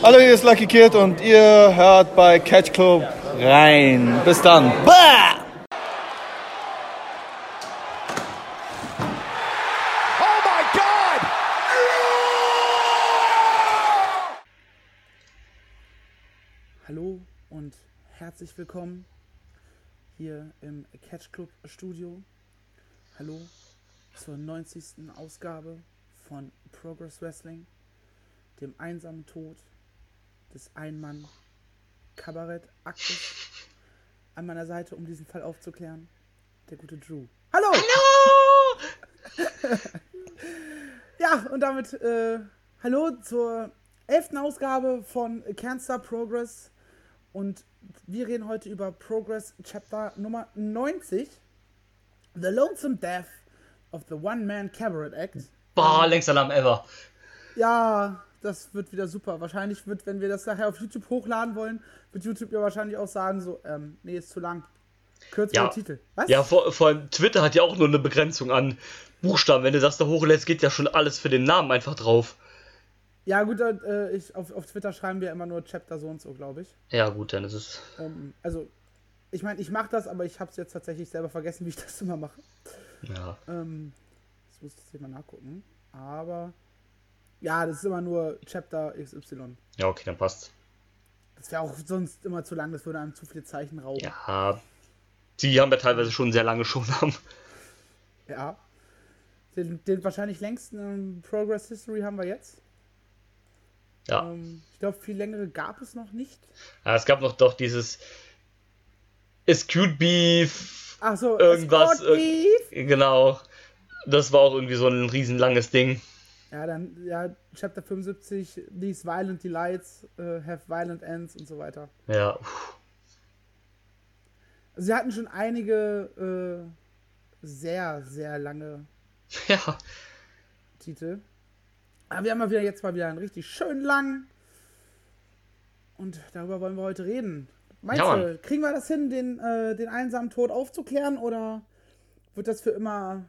Hallo, hier ist Lucky Kid und ihr hört bei Catch Club rein. Bis dann. Bah! Oh! Hallo und herzlich willkommen hier im Catch Club Studio. Hallo zur 90. Ausgabe von Progress Wrestling, dem einsamen Tod des Einmann Kabarett Aktes. An meiner Seite, um diesen Fall aufzuklären, der gute Drew. Hallo! Hallo! ja, und damit äh, hallo zur elften Ausgabe von Cancer Progress. Und wir reden heute über Progress Chapter Nummer 90. The Lonesome Death of the One-Man Cabaret Act. Boah, längster Name ever. Ja, das wird wieder super. Wahrscheinlich wird, wenn wir das nachher auf YouTube hochladen wollen, wird YouTube ja wahrscheinlich auch sagen, so, ähm, nee, ist zu lang. Kürzere Ja. Titel. Was? Ja, vor, vor allem Twitter hat ja auch nur eine Begrenzung an Buchstaben. Wenn du das da hochlädst, geht ja schon alles für den Namen einfach drauf. Ja, gut, äh, ich, auf, auf Twitter schreiben wir immer nur Chapter so und so, glaube ich. Ja, gut, dann ist es. Ähm, also, ich meine, ich mache das, aber ich habe es jetzt tatsächlich selber vergessen, wie ich das immer mache. Ja. Ähm, das muss ich jetzt hier mal nachgucken. Aber, ja, das ist immer nur Chapter XY. Ja, okay, dann passt. Das wäre auch sonst immer zu lang, das würde einem zu viele Zeichen rauben. Ja. Die haben ja teilweise schon sehr lange schon haben. Ja. Den, den wahrscheinlich längsten ähm, Progress History haben wir jetzt. Ja. Ähm, ich glaube, viel längere gab es noch nicht. ja. Es gab noch doch dieses. Is cute beef. Ach so, Irgendwas, Beef. Genau. Das war auch irgendwie so ein riesenlanges Ding. Ja, dann, ja, Chapter 75, These Violent Delights, äh, Have Violent Ends und so weiter. Ja. Also, sie hatten schon einige äh, sehr, sehr lange Ja. Titel. Aber wir haben mal wieder jetzt mal wieder einen richtig schön lang. Und darüber wollen wir heute reden. Meinst Ja, du, kriegen wir das hin, den, äh, den einsamen Tod aufzuklären oder wird das für immer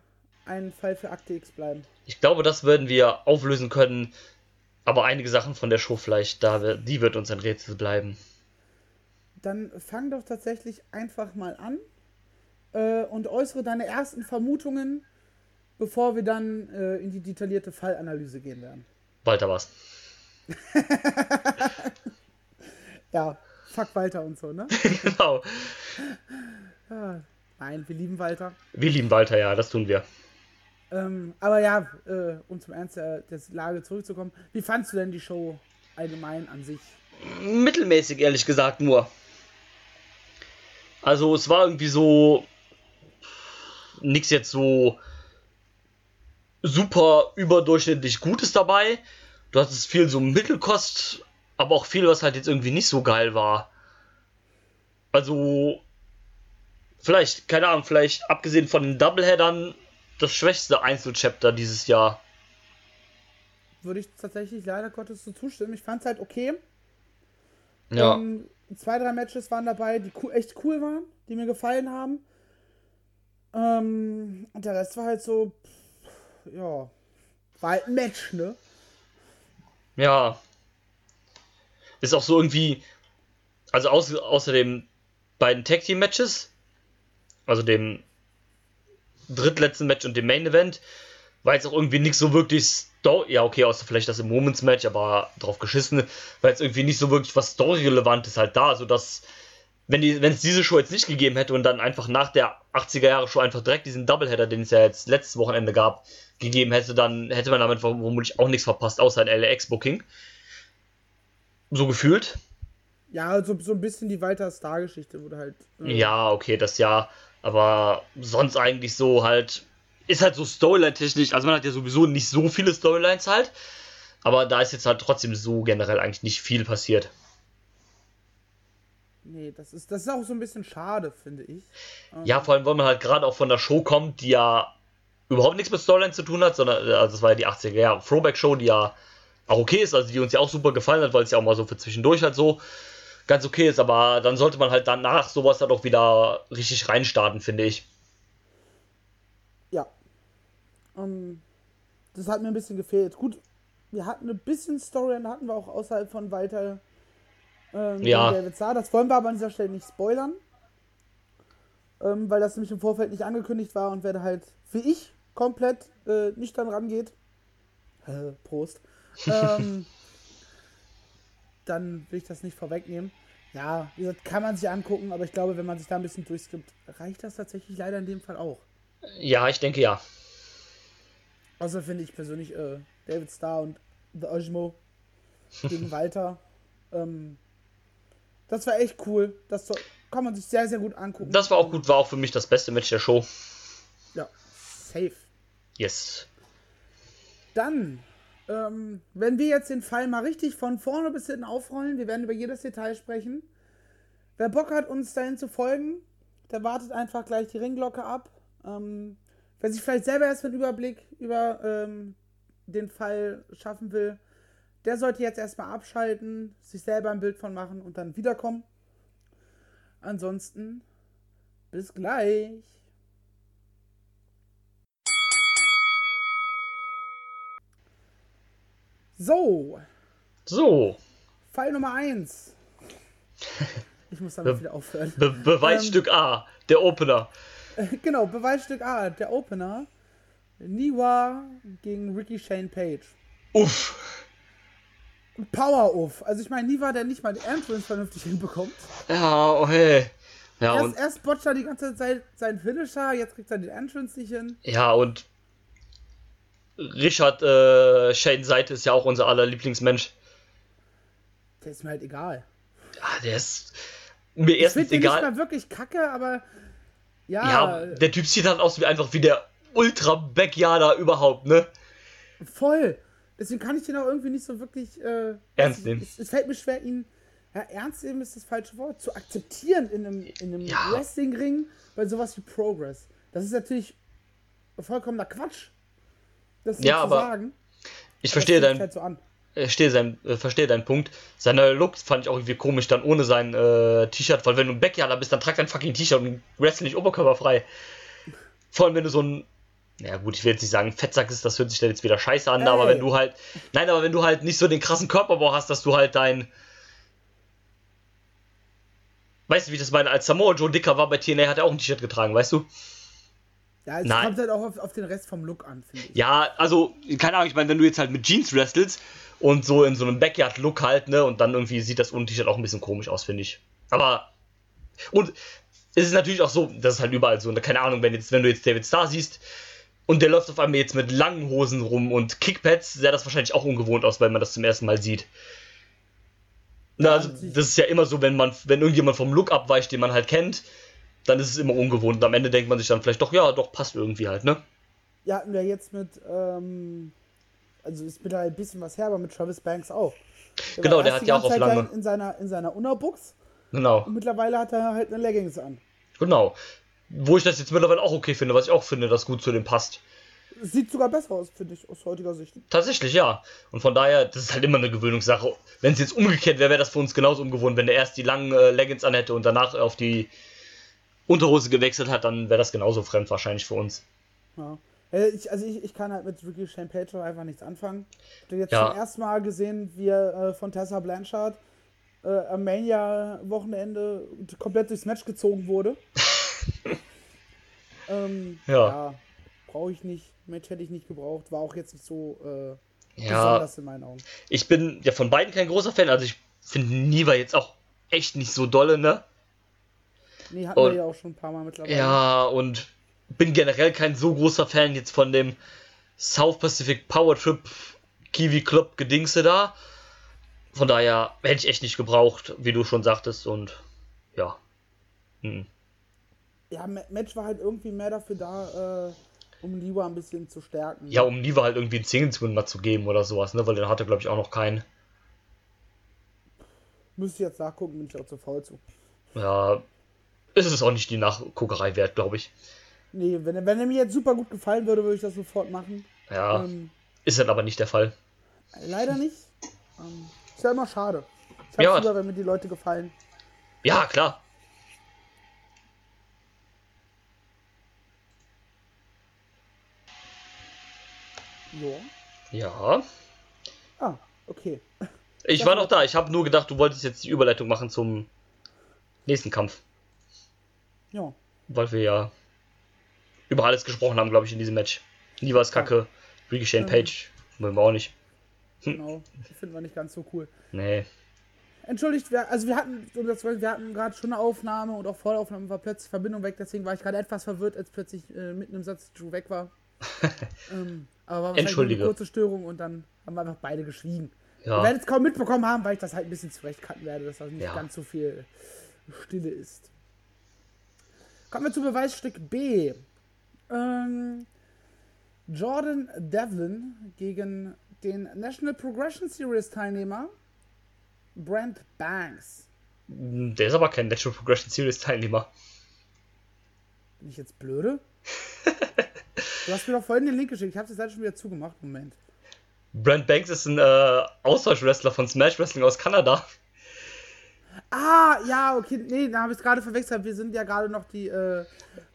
ein Fall für Akte X bleiben? Ich glaube, das würden wir auflösen können. Aber einige Sachen von der Show vielleicht, da die wird uns ein Rätsel bleiben. Dann fang doch tatsächlich einfach mal an äh, und äußere deine ersten Vermutungen, bevor wir dann äh, in die detaillierte Fallanalyse gehen werden. Walter was. Ja, fuck Walter und so, ne? genau. Ja, nein, wir lieben Walter. Wir lieben Walter, ja, das tun wir. Ähm, aber ja, äh, um zum Ernst der, der Lage zurückzukommen, wie fandst du denn die Show allgemein an sich? Mittelmäßig, ehrlich gesagt, nur. Also, es war irgendwie so. Nix jetzt so. Super überdurchschnittlich Gutes dabei. Du hattest viel so Mittelkost, aber auch viel, was halt jetzt irgendwie nicht so geil war. Also. Vielleicht, keine Ahnung, vielleicht abgesehen von den Doubleheadern, das schwächste Einzelchapter dieses Jahr. Würde ich tatsächlich leider Gottes so zustimmen. Ich fand es halt okay. Ja. Ähm, zwei, drei Matches waren dabei, die echt cool waren, die mir gefallen haben. Ähm, und der Rest war halt so, pff, ja, war halt ein Match, ne? Ja. Ist auch so irgendwie. Also außer, außer den beiden Tag Team Matches, also dem drittletzten Match und dem Main Event, war jetzt auch irgendwie nicht so wirklich Story. Ja, okay, außer vielleicht das im Moments Match, aber drauf geschissen, war jetzt irgendwie nicht so wirklich was Story-Relevantes halt da, sodass. Wenn, die, wenn es diese Show jetzt nicht gegeben hätte und dann einfach nach der 80er Jahre Show einfach direkt diesen Doubleheader, den es ja jetzt letztes Wochenende gab, gegeben hätte, dann hätte man damit vermutlich auch nichts verpasst, außer ein LAX-Booking. So gefühlt. Ja, so, so ein bisschen die Walter Star-Geschichte wurde halt. äh, Ja, okay, das ja. Aber sonst eigentlich so halt. Ist halt so Storyline-technisch. Also man hat ja sowieso nicht so viele Storylines halt. Aber da ist jetzt halt trotzdem so generell eigentlich nicht viel passiert. Nee, das ist, das ist auch so ein bisschen schade, finde ich. Ähm, Ja, vor allem, weil man halt gerade auch von der Show kommt, die ja überhaupt nichts mit Storyline zu tun hat, sondern, also das war ja die 80er Jahre Throwback-Show, die ja auch okay ist, also die uns ja auch super gefallen hat, weil es ja auch mal so für zwischendurch halt so ganz okay ist, aber dann sollte man halt danach sowas dann auch wieder richtig reinstarten, finde ich. Ja. Ähm, das hat mir ein bisschen gefehlt. Gut, wir hatten ein bisschen Story und hatten wir auch außerhalb von Walter ähm, Ja. David Saar. Das wollen wir aber an dieser Stelle nicht spoilern. Ähm, weil das nämlich im Vorfeld nicht angekündigt war und wer da halt, wie ich, komplett äh, nüchtern rangeht. Äh, Prost. Ähm, dann will ich das nicht vorwegnehmen. Ja, wie gesagt, kann man sich angucken, aber ich glaube, wenn man sich da ein bisschen durchskippt, reicht das tatsächlich leider in dem Fall auch. Ja, ich denke ja. Außer finde ich persönlich äh, David Starr und The Ojmo gegen Walter. Ähm, das war echt cool. Das so, kann man sich sehr, sehr gut angucken. Das war auch gut, war auch für mich das beste Match der Show. Ja, safe. Yes. Dann, ähm, wenn wir jetzt den Fall mal richtig von vorne bis hinten aufrollen, wir werden über jedes Detail sprechen. Wer Bock hat, uns dahin zu folgen, der wartet einfach gleich die Ringglocke ab. Ähm, wer sich vielleicht selber erst einen Überblick über ähm, den Fall schaffen will, der sollte jetzt erstmal abschalten, sich selber ein Bild von machen und dann wiederkommen. Ansonsten, bis gleich. So, So, Fall Nummer 1. Ich muss damit Be- wieder aufhören. Be Beweisstück A, der Opener. Genau, Beweisstück A, der Opener. Niwa gegen Ricky Shane Page. Uff. Power off. Also ich meine, Niwa, der nicht mal die Entrance vernünftig hinbekommt. Ja, oh hey. Ja, Erst, und, erst botcht er die ganze Zeit seinen Finisher, jetzt kriegt er den Entrance nicht hin. ja, und Richard äh, Shane Seite ist ja auch unser aller Lieblingsmensch. Der ist mir halt egal. Ja, der ist mir Ich erstens finde egal. mal wirklich kacke, aber ja, Ja, der Typ sieht halt aus wie einfach wie der Ultra-Backyarder überhaupt, ne? voll. Deswegen kann ich den auch irgendwie nicht so wirklich äh, Ernst nehmen. Es, es fällt mir schwer, ihn ja, ernst nehmen ist das falsche Wort, zu akzeptieren in einem, in einem Ja. Wrestling-Ring bei sowas wie Progress. Das ist natürlich vollkommener Quatsch, das so Ja, zu aber sagen. Ich verstehe deinen halt so an. äh, verstehe sein, äh, verstehe deinen Punkt. Seine Look fand ich auch irgendwie komisch dann ohne sein äh, T-Shirt, weil wenn du ein Backyarder bist, dann trag dein fucking T-Shirt und wrestle nicht oberkörperfrei. Vor allem wenn du so ein, ja gut, ich will jetzt nicht sagen Fettsack ist, das hört sich dann jetzt wieder scheiße an, aber Ey. wenn du halt, nein, aber wenn du halt nicht so den krassen Körperbau hast, dass du halt dein, weißt du, wie ich das meine, als Samoa Joe dicker war bei TNA, hat er auch ein T-Shirt getragen, weißt du? Ja, es Nein. kommt halt auch auf, auf den Rest vom Look an, finde ich. Ja, also, keine Ahnung, ich meine, wenn du jetzt halt mit Jeans wrestelst und so in so einem Backyard-Look halt, ne, und dann irgendwie sieht das ohne T-Shirt auch ein bisschen komisch aus, finde ich. Aber, und es ist natürlich auch so, das ist halt überall so, ne, keine Ahnung, wenn, jetzt, wenn du jetzt David Starr siehst und der läuft auf einmal jetzt mit langen Hosen rum und Kickpads, sähe das wahrscheinlich auch ungewohnt aus, weil man das zum ersten Mal sieht. Na, also, das ist ja immer so, wenn man, wenn irgendjemand vom Look abweicht, den man halt kennt, dann ist es immer ungewohnt. Und am Ende denkt man sich dann vielleicht doch, ja, doch, passt irgendwie halt, ne? Ja, hatten wir jetzt mit, ähm, also ist mittlerweile ein bisschen was her, aber mit Travis Banks auch. Genau, war der hat ja auch auf Zeit lange- In seiner, in seiner Unterbuchs Genau. und mittlerweile hat er halt eine Leggings an. Genau. Wo ich das jetzt mittlerweile auch okay finde, was ich auch finde, das gut zu dem passt. Sieht sogar besser aus, finde ich, aus heutiger Sicht. Tatsächlich, ja. Und von daher, das ist halt immer eine Gewöhnungssache. Wenn es jetzt umgekehrt wäre, wäre das für uns genauso ungewohnt. Wenn der erst die langen äh, Leggings anhätte und danach auf die Unterhose gewechselt hat, dann wäre das genauso fremd wahrscheinlich für uns. Ja. Äh, Ich, also ich, ich kann halt mit Ricky Shane Page einfach nichts anfangen. Ich habe jetzt Ja. zum ersten Mal gesehen, wie er äh, von Tessa Blanchard äh, am Mania-Wochenende komplett durchs Match gezogen wurde. ähm, Ja. ja Brauche ich nicht. Match hätte ich nicht gebraucht. War auch jetzt nicht so äh, Ja, besonders in meinen Augen. ich bin ja von beiden kein großer Fan. Also ich finde Niva jetzt auch echt nicht so dolle, ne? Nee, hatten Und- wir ja auch schon ein paar Mal mittlerweile. Ja, und bin generell kein so großer Fan jetzt von dem South Pacific Power Trip Kiwi Club Gedingse da. Von daher hätte ich echt nicht gebraucht, wie du schon sagtest, und ja. Hm. Ja, Ma- Match war halt irgendwie mehr dafür da, äh, um Liwa ein bisschen zu stärken. Ja, um Niva halt irgendwie einen Single-Swin mal zu geben oder sowas, ne? Weil den hatte, glaube ich, auch noch keinen. Müsste ich jetzt nachgucken, bin ich auch zu faul zu. Ja, ist es auch nicht die Nachguckerei wert, glaube ich. Nee, wenn, er- wenn er mir jetzt super gut gefallen würde, würde ich das sofort machen. Ja, Ähm, ist halt aber nicht der Fall. leider nicht. Ähm, ist ja immer schade. Ich hab's Ja. lieber, wenn mir die Leute gefallen. Ja, klar. Ja. Ja. Ah, okay. Ich war noch da, ich habe nur gedacht, du wolltest jetzt die Überleitung machen zum nächsten Kampf. Ja. Weil wir ja über alles gesprochen haben, glaube ich, in diesem Match. Nie war es kacke. Ricochet und Ähm. Page. Wollen wir auch nicht. Genau. Finden wir nicht ganz so cool. Nee. Entschuldigt, wir, also wir hatten, um das wir hatten gerade schon eine Aufnahme und auch vor der Aufnahme war plötzlich Verbindung weg, deswegen war ich gerade etwas verwirrt, als plötzlich äh, mitten im Satz Drew weg war. ähm, aber war Entschuldige. eine kurze Störung und dann haben wir einfach beide geschwiegen. Wir Ja. werden es kaum mitbekommen haben, weil ich das halt ein bisschen zurechtcutten werde, dass da nicht Ja. ganz so viel Stille ist. Kommen wir zu Beweisstück B. Ähm, Jordan Devlin gegen den National Progression Series Teilnehmer Brent Banks. Der ist aber kein Natural Progression Series Teilnehmer. Bin ich jetzt blöde? du hast mir doch vorhin den Link geschickt. Ich habe die Seite schon wieder zugemacht. Moment. Brent Banks ist ein äh, Austauschwrestler von Smash Wrestling aus Kanada. Ah, ja, okay. Nee, da habe ich es gerade verwechselt. Wir sind ja gerade noch die äh,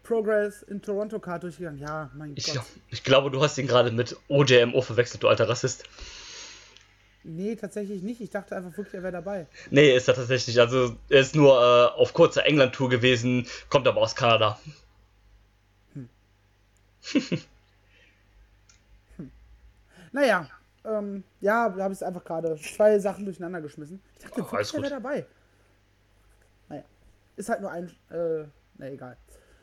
Progress in Toronto Card durchgegangen. Ja, mein Ich, Gott. glaub- ich glaube, du hast ihn gerade mit OJMO verwechselt, du alter Rassist. Nee, tatsächlich nicht. Ich dachte einfach wirklich, er wäre dabei. Nee, ist er tatsächlich. Also, er ist nur äh, auf kurzer England-Tour gewesen, kommt aber aus Kanada. Naja, ähm, ja, da habe ich einfach gerade zwei Sachen durcheinander geschmissen. Ich dachte Ach, alles wirklich, er wäre dabei. Ist halt nur ein, äh, na egal.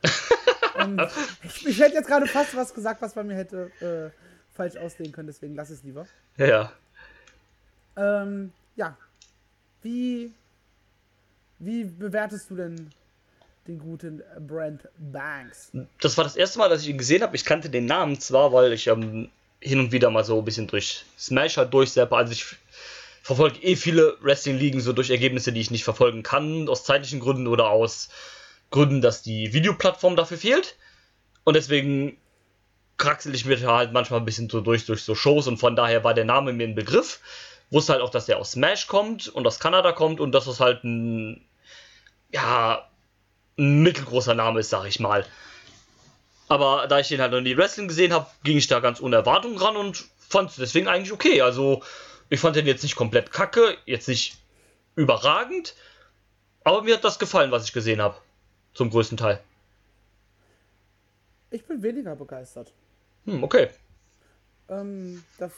ähm, ich, ich hätte jetzt gerade fast was gesagt, was man mir hätte äh, falsch auslegen können, deswegen lass es lieber. Ja, ja. Ähm, ja. Wie, wie bewertest du denn den guten Brent Banks? Das war das erste Mal, dass ich ihn gesehen habe. Ich kannte den Namen zwar, weil ich ähm, hin und wieder mal so ein bisschen durch Smash halt durchseppe. Also ich verfolge eh viele Wrestling-Ligen so durch Ergebnisse, die ich nicht verfolgen kann, aus zeitlichen Gründen oder aus Gründen, dass die Videoplattform dafür fehlt. Und deswegen kraxel ich mir halt manchmal ein bisschen so durch, durch so Shows und von daher war der Name mir ein Begriff. Wusste halt auch, dass der aus Smash kommt und aus Kanada kommt und dass es halt ein, ja, ein mittelgroßer Name ist, sag ich mal. Aber da ich den halt noch nie Wrestling gesehen habe, ging ich da ganz ohne Erwartung ran und fand es deswegen eigentlich okay. Also, ich fand den jetzt nicht komplett kacke, jetzt nicht überragend, aber mir hat das gefallen, was ich gesehen habe. Zum größten Teil. Ich bin weniger begeistert. Hm, okay. ähm, das,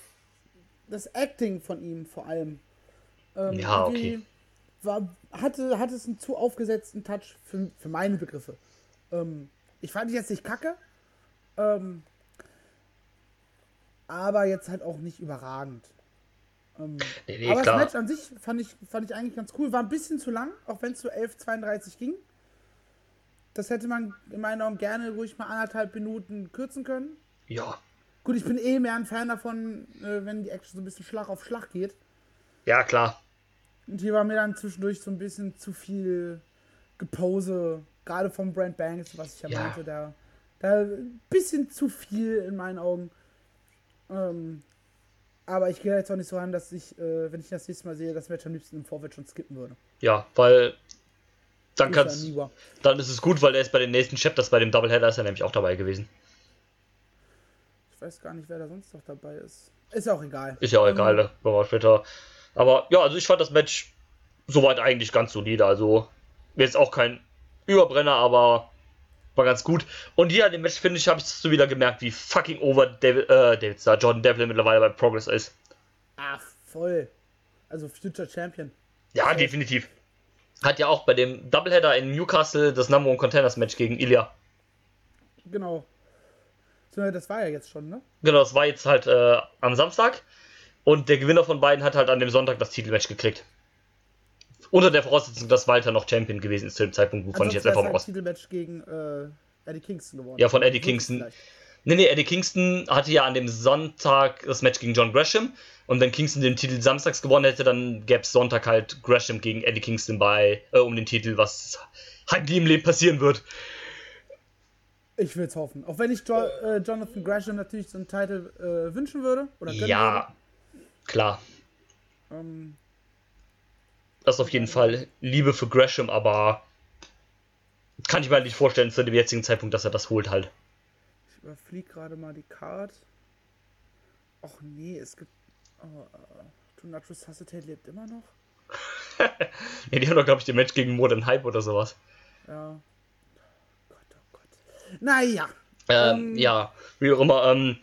das Acting von ihm vor allem. Ähm, Ja, okay. War, hatte, hatte es einen zu aufgesetzten Touch für, für meine Begriffe. Ähm, ich fand ihn jetzt nicht kacke, ähm, aber jetzt halt auch nicht überragend. Ähm, Nee, nee, aber klar. das Match an sich fand ich, fand ich eigentlich ganz cool. War ein bisschen zu lang, auch wenn es zu 11.32 ging. Das hätte man in meinen Augen gerne ruhig mal anderthalb Minuten kürzen können. Ja. Gut, ich bin eh mehr ein Fan davon, äh, wenn die Action so ein bisschen Schlag auf Schlag geht. Ja, klar. Und hier war mir dann zwischendurch so ein bisschen zu viel Gepose, gerade vom Brand Banks, was ich ja, Ja. meinte, da, da ein bisschen zu viel in meinen Augen. Ähm, aber ich gehe jetzt auch nicht so ran, dass ich, äh, wenn ich das nächste Mal sehe, das Match am liebsten im Vorfeld schon skippen würde. Ja, weil dann Ist kannst dann ist es gut, weil er ist bei den nächsten Chapters, bei dem Doubleheader ist er nämlich auch dabei gewesen. Ich weiß gar nicht, wer da sonst noch dabei ist. Ist ja auch egal. Ist ja auch egal, ne? Wir später. Aber ja, also ich fand das Match soweit eigentlich ganz solide. Also jetzt auch kein Überbrenner, aber war ganz gut. Und hier an dem Match, finde ich, habe ich so wieder gemerkt, wie fucking over David, äh, David Starr, Jordan Devlin mittlerweile bei Progress ist. Ah, voll. Also Future Champion. Ja, definitiv. Hat ja auch bei dem Doubleheader in Newcastle das Number One Contenders Match gegen Ilya. Genau. Das war ja jetzt schon, ne? Genau, das war jetzt halt äh, am Samstag. Und der Gewinner von beiden hat halt an dem Sonntag das Titelmatch gekriegt. Unter der Voraussetzung, dass Walter noch Champion gewesen ist zu dem Zeitpunkt, wovon ich jetzt einfach mal aus. Titelmatch gegen äh, Eddie Kingston gewonnen. Ja, von Eddie Kingston. Nee, nee, Eddie Kingston hatte ja an dem Sonntag das Match gegen John Gresham. Und wenn Kingston den Titel samstags gewonnen hätte, dann gäbe es Sonntag halt Gresham gegen Eddie Kingston bei, äh, um den Titel, was halt nie im Leben passieren wird. Ich will es hoffen. Auch wenn ich jo äh, Jonathan Gresham natürlich so einen Titel äh, wünschen würde. Oder Ja, klar. Würde. Ähm, Das ist auf jeden Fall Liebe für Gresham, aber kann ich mir halt nicht vorstellen zu dem jetzigen Zeitpunkt, dass er das holt halt. ich überfliege gerade mal die Card. Och nee, es gibt. Du Nachos Hasseltate lebt immer noch? Ja, die haben doch, glaube ich, den Match gegen Modern Hype oder sowas. Ja. Gott, oh Gott. Naja. Ähm, Ähm. ja, wie auch immer. Ähm,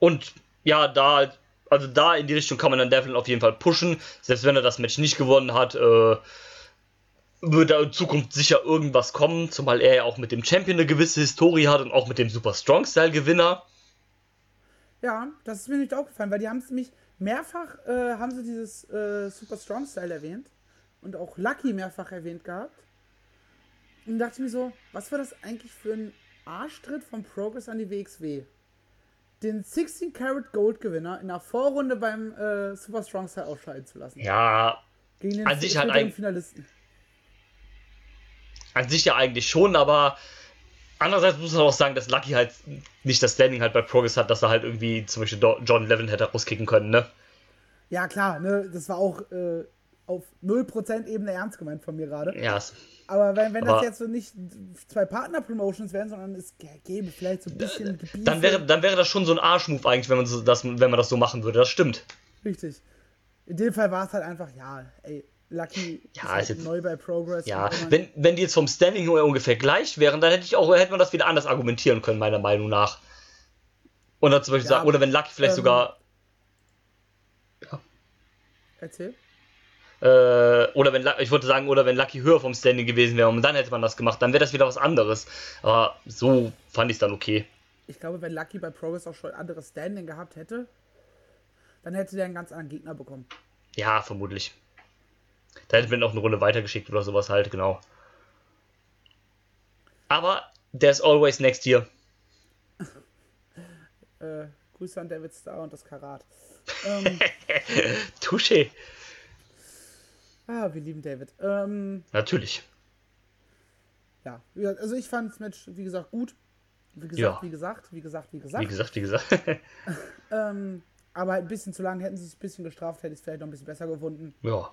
und ja, da, also da in die Richtung kann man dann Devlin auf jeden Fall pushen. Selbst wenn er das Match nicht gewonnen hat, äh, wird da in Zukunft sicher irgendwas kommen, zumal er ja auch mit dem Champion eine gewisse Historie hat und auch mit dem Super Strong Style Gewinner. Ja, das ist mir nicht aufgefallen, weil die haben es nämlich mehrfach, äh, haben sie dieses äh, Super Strong Style erwähnt und auch Lucky mehrfach erwähnt gehabt. Und dachte ich mir so, was war das eigentlich für ein Arschtritt von Progress an die WXW? Den 16 Karat Gold Gewinner in der Vorrunde beim äh, Super Strong Style ausscheiden zu lassen. Ja, Gegen den an sich späteren ein- Finalisten. an sich ja eigentlich schon, aber andererseits muss man auch sagen, dass Lucky halt nicht das Standing halt bei Progress hat, dass er halt irgendwie zum Beispiel John Levin hätte rauskicken können, ne? Ja, klar, ne, das war auch äh, auf 0% Ebene ernst gemeint von mir gerade. Ja, Aber wenn, wenn Aber- das jetzt so nicht zwei Partner-Promotions wären, sondern es gä- gäbe vielleicht so ein bisschen Gebiete. dann wäre, dann wäre das schon so ein Arschmove eigentlich, wenn man, so, das, wenn man das so machen würde. Das stimmt. Richtig. In dem Fall war es halt einfach, ja, ey, Lucky Ja, ist halt jetzt- neu bei Progress. Ja, und wenn wenn, die jetzt vom Standing ungefähr gleich wären, dann hätte ich auch, hätte man das wieder anders argumentieren können, meiner Meinung nach. Oder zum Beispiel Ja, sagen, oder wenn Lucky vielleicht ähm, sogar, Erzähl. Äh, oder wenn, ich wollte sagen, oder wenn Lucky höher vom Standing gewesen wäre und dann hätte man das gemacht, dann wäre das wieder was anderes. Aber so fand ich es dann okay. Ich glaube, wenn Lucky bei Progress auch schon ein anderes Standing gehabt hätte, dann hätte der einen ganz anderen Gegner bekommen. Ja, vermutlich. Da hätte man auch eine Runde weitergeschickt oder sowas halt, genau. Aber there's always next year. Äh, Grüße an David Starr und das Karat. Ähm, Touché. Ah, wir lieben David. Ähm, Natürlich. ja, also ich fand das Match, wie gesagt, gut. Wie gesagt, Ja. wie gesagt, wie gesagt, wie gesagt. Wie gesagt, wie gesagt. Ähm, aber ein bisschen zu lang, hätten sie es ein bisschen gestraft, hätte ich es vielleicht noch ein bisschen besser gefunden. ja.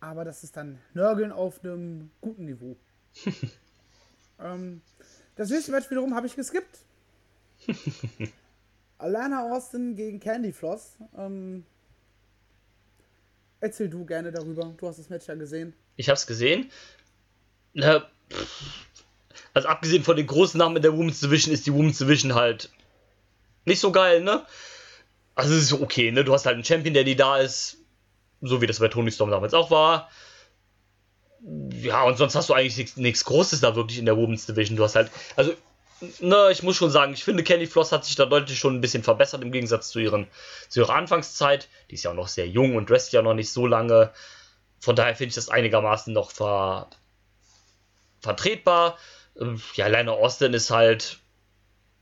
Aber das ist dann Nörgeln auf einem guten Niveau. ähm, das nächste Match wiederum habe ich geskippt. Alana Austin gegen Candy Floss. Ähm, erzähl du gerne darüber. Du hast das Match ja gesehen. Ich hab's gesehen. Na, also abgesehen von den großen Namen in der Women's Division ist die Women's Division halt nicht so geil, ne? Also es ist okay, ne? Du hast halt einen Champion, der die da ist, so wie das bei Tony Storm damals auch war. Ja, und sonst hast du eigentlich nichts Großes da wirklich in der Women's Division. Du hast halt, also, ne, ich muss schon sagen, ich finde, Candy Floss hat sich da deutlich schon ein bisschen verbessert im Gegensatz zu, ihren, zu ihrer Anfangszeit. Die ist ja auch noch sehr jung und wrestelt ja noch nicht so lange. Von daher finde ich das einigermaßen noch ver vertretbar. Ähm, Ja, Lana Austin ist halt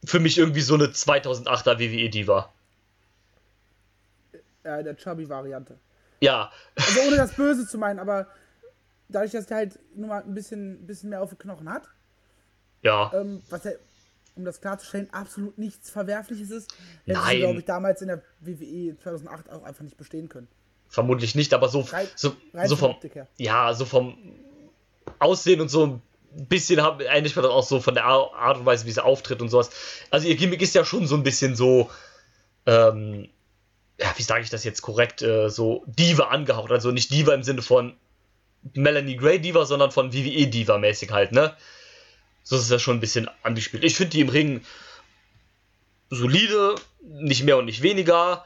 für mich irgendwie so eine 2008er WWE-Diva. Äh, der Chubby-Variante. Ja, Also ohne das Böse zu meinen, aber dadurch, dass er halt nur mal ein bisschen, ein bisschen mehr auf den Knochen hat, ja, ähm, was er, um das klarzustellen, absolut nichts Verwerfliches ist, hätte Nein. glaube ich, damals in der WWE 2008 auch einfach nicht bestehen können. vermutlich nicht, aber so, Rein- so, rein so vom, Optik ja, so vom Aussehen und so ein bisschen hab, ähnlich war das auch so von der Ar- Art und Weise, wie sie auftritt und sowas. Also ihr Gimmick ist ja schon so ein bisschen so, ähm, ja, wie sage ich das jetzt korrekt, äh, so Diva angehaucht. Also nicht Diva im Sinne von Melanie Gray Diva, sondern von WWE Diva mäßig halt, ne? So ist es ja schon ein bisschen angespielt. Ich finde die im Ring solide, nicht mehr und nicht weniger.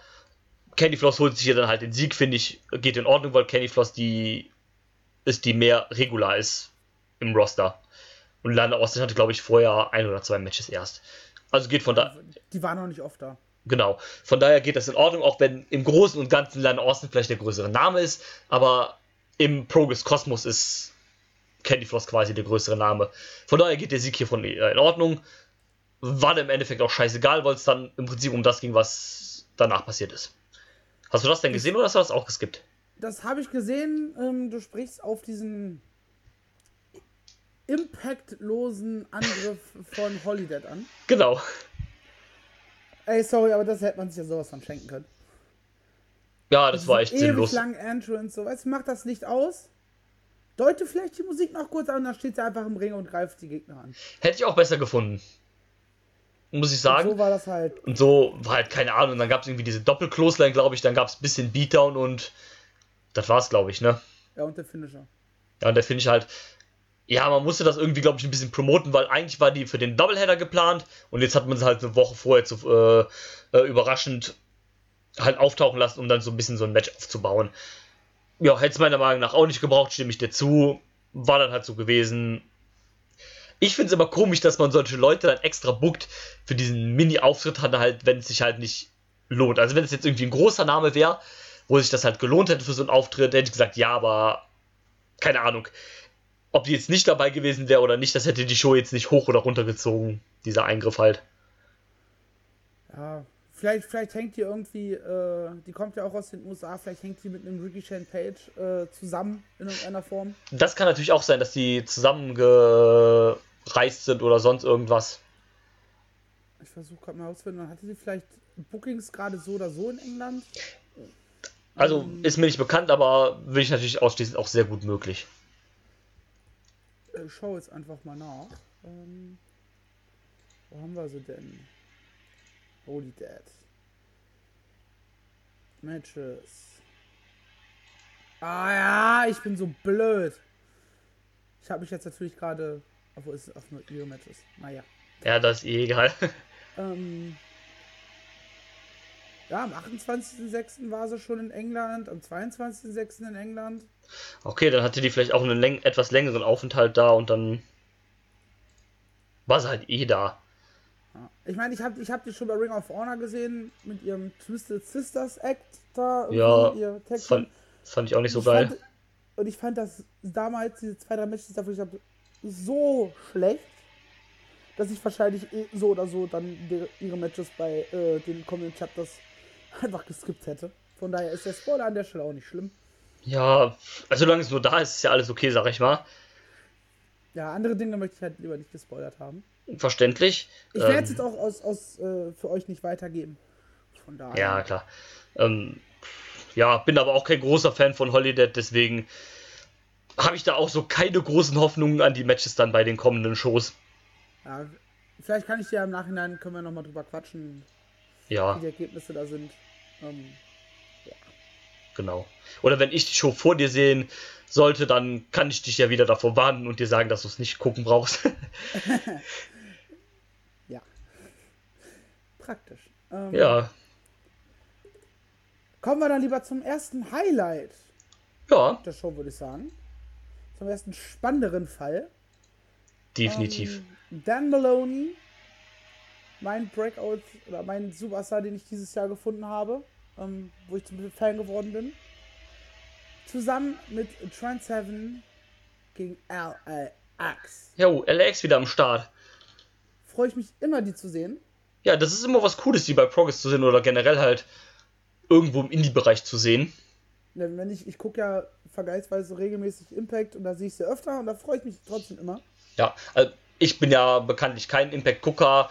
Candy Floss holt sich hier dann halt den Sieg, finde ich, geht in Ordnung, weil Candy Floss die ist, die mehr regular ist im Roster. Und Lana Austin hatte, glaube ich, vorher ein oder zwei Matches erst. Also geht von da, Die war noch nicht oft da. genau. Von daher geht das in Ordnung, auch wenn im Großen und Ganzen Lana Austin vielleicht der größere Name ist, aber im Progress Kosmos ist Candy Floss quasi der größere Name. Von daher geht der Sieg hier von äh, in Ordnung. War dann im Endeffekt auch scheißegal, weil es dann im Prinzip um das ging, was danach passiert ist. Hast du das denn gesehen oder hast du das auch geskippt? Das habe ich gesehen. Ähm, du sprichst auf diesen impactlosen Angriff von Holiday an. Genau. Ey, sorry, aber das hätte man sich ja sowas von schenken können. Ja, das war echt ewig sinnlos. langen Entrance, so, weißt du, macht das Licht aus. Deute vielleicht die Musik noch kurz an und dann steht sie einfach im Ring und greift die Gegner an. Hätte ich auch besser gefunden. muss ich sagen. Und so war das halt. Und so war halt keine Ahnung. Und dann gab es irgendwie diese Doppelclothesline, glaube ich. Dann gab es ein bisschen Beatdown und das war's, glaube ich, ne? Ja, und der Finisher. Ja, und der finde ich halt. Ja, man musste das irgendwie, glaube ich, ein bisschen promoten, weil eigentlich war die für den Doubleheader geplant und jetzt hat man sie halt eine Woche vorher zu, äh, äh, überraschend halt auftauchen lassen, um dann so ein bisschen so ein Match aufzubauen. Ja, hätte es meiner Meinung nach auch nicht gebraucht, stimme ich dir zu. War dann halt so gewesen. Ich finde es immer komisch, dass man solche Leute dann extra bookt für diesen Mini-Auftritt, halt, wenn es sich halt nicht lohnt. Also wenn es jetzt irgendwie ein großer Name wäre, wo sich das halt gelohnt hätte für so einen Auftritt, hätte ich gesagt, ja, aber keine Ahnung. Ob die jetzt nicht dabei gewesen wäre oder nicht, das hätte die Show jetzt nicht hoch oder runter gezogen, dieser Eingriff halt. Ja, vielleicht, vielleicht hängt die irgendwie, äh, die kommt ja auch aus den USA, vielleicht hängt die mit einem Ricky Shane Page äh, zusammen in irgendeiner Form. Das kann natürlich auch sein, dass die zusammengereist sind oder sonst irgendwas. Ich versuche gerade mal herauszufinden, hatte sie vielleicht Bookings gerade so oder so in England? Also Ähm. ist mir nicht bekannt, aber will ich natürlich ausschließen, auch sehr gut möglich. Ich schaue jetzt einfach mal nach. Ähm, wo haben wir sie denn? Holy Dead. Matches. Ah ja, ich bin so blöd. Ich habe mich jetzt natürlich gerade. Obwohl es auch nur ihre Matches. Naja. Ja, das ist eh egal. Ähm, ja, am 28.06. war sie schon in England, am 22.06. in England. Okay, dann hatte die vielleicht auch einen läng etwas längeren Aufenthalt da und dann war sie halt eh da. Ich meine, ich habe ich hab die schon bei Ring of Honor gesehen mit ihrem Twisted Sisters Act da. Ja, ihr Das fand, das fand ich auch nicht so Ich geil. Fand, und ich fand das damals, diese zwei, drei Matches davon, ich habe so schlecht, dass ich wahrscheinlich eh so oder so dann die, ihre Matches bei äh, den kommenden Chapters einfach geskippt hätte. Von daher ist der Spoiler an der Stelle auch nicht schlimm. Ja, also solange es nur da ist, ist ja alles okay, sag ich mal. Ja, andere Dinge möchte ich halt lieber nicht gespoilert haben. Verständlich. Ich werde Ähm, es jetzt auch aus, aus äh, für euch nicht weitergeben. Von daher. Ja, klar. Ähm, ja, bin aber auch kein großer Fan von Holiday, deswegen habe ich da auch so keine großen Hoffnungen an die Matches dann bei den kommenden Shows. Ja, vielleicht kann ich dir im Nachhinein, können wir nochmal drüber quatschen, Ja, wie die Ergebnisse da sind. Ähm, genau. Oder wenn ich die Show vor dir sehen sollte, dann kann ich dich ja wieder davor warnen und dir sagen, dass du es nicht gucken brauchst. Praktisch. Ähm, ja, Kommen wir dann lieber zum ersten Highlight ja, der Show, würde ich sagen. Zum ersten spannenderen Fall. definitiv. Ähm, Dan Maloney, mein Breakout oder mein Superstar, den ich dieses Jahr gefunden habe, ähm, wo ich zum Fan geworden bin. Zusammen mit Trent Seven gegen LAX. Jo, LAX wieder am Start. Freue ich mich immer, die zu sehen. Ja, das ist immer was Cooles, die bei Progress zu sehen oder generell halt irgendwo im Indie-Bereich zu sehen. Wenn ich, ich gucke ja vergleichsweise regelmäßig Impact und da sehe ich sie öfter und da freue ich mich trotzdem immer. Ja, also ich bin ja bekanntlich kein Impact-Gucker.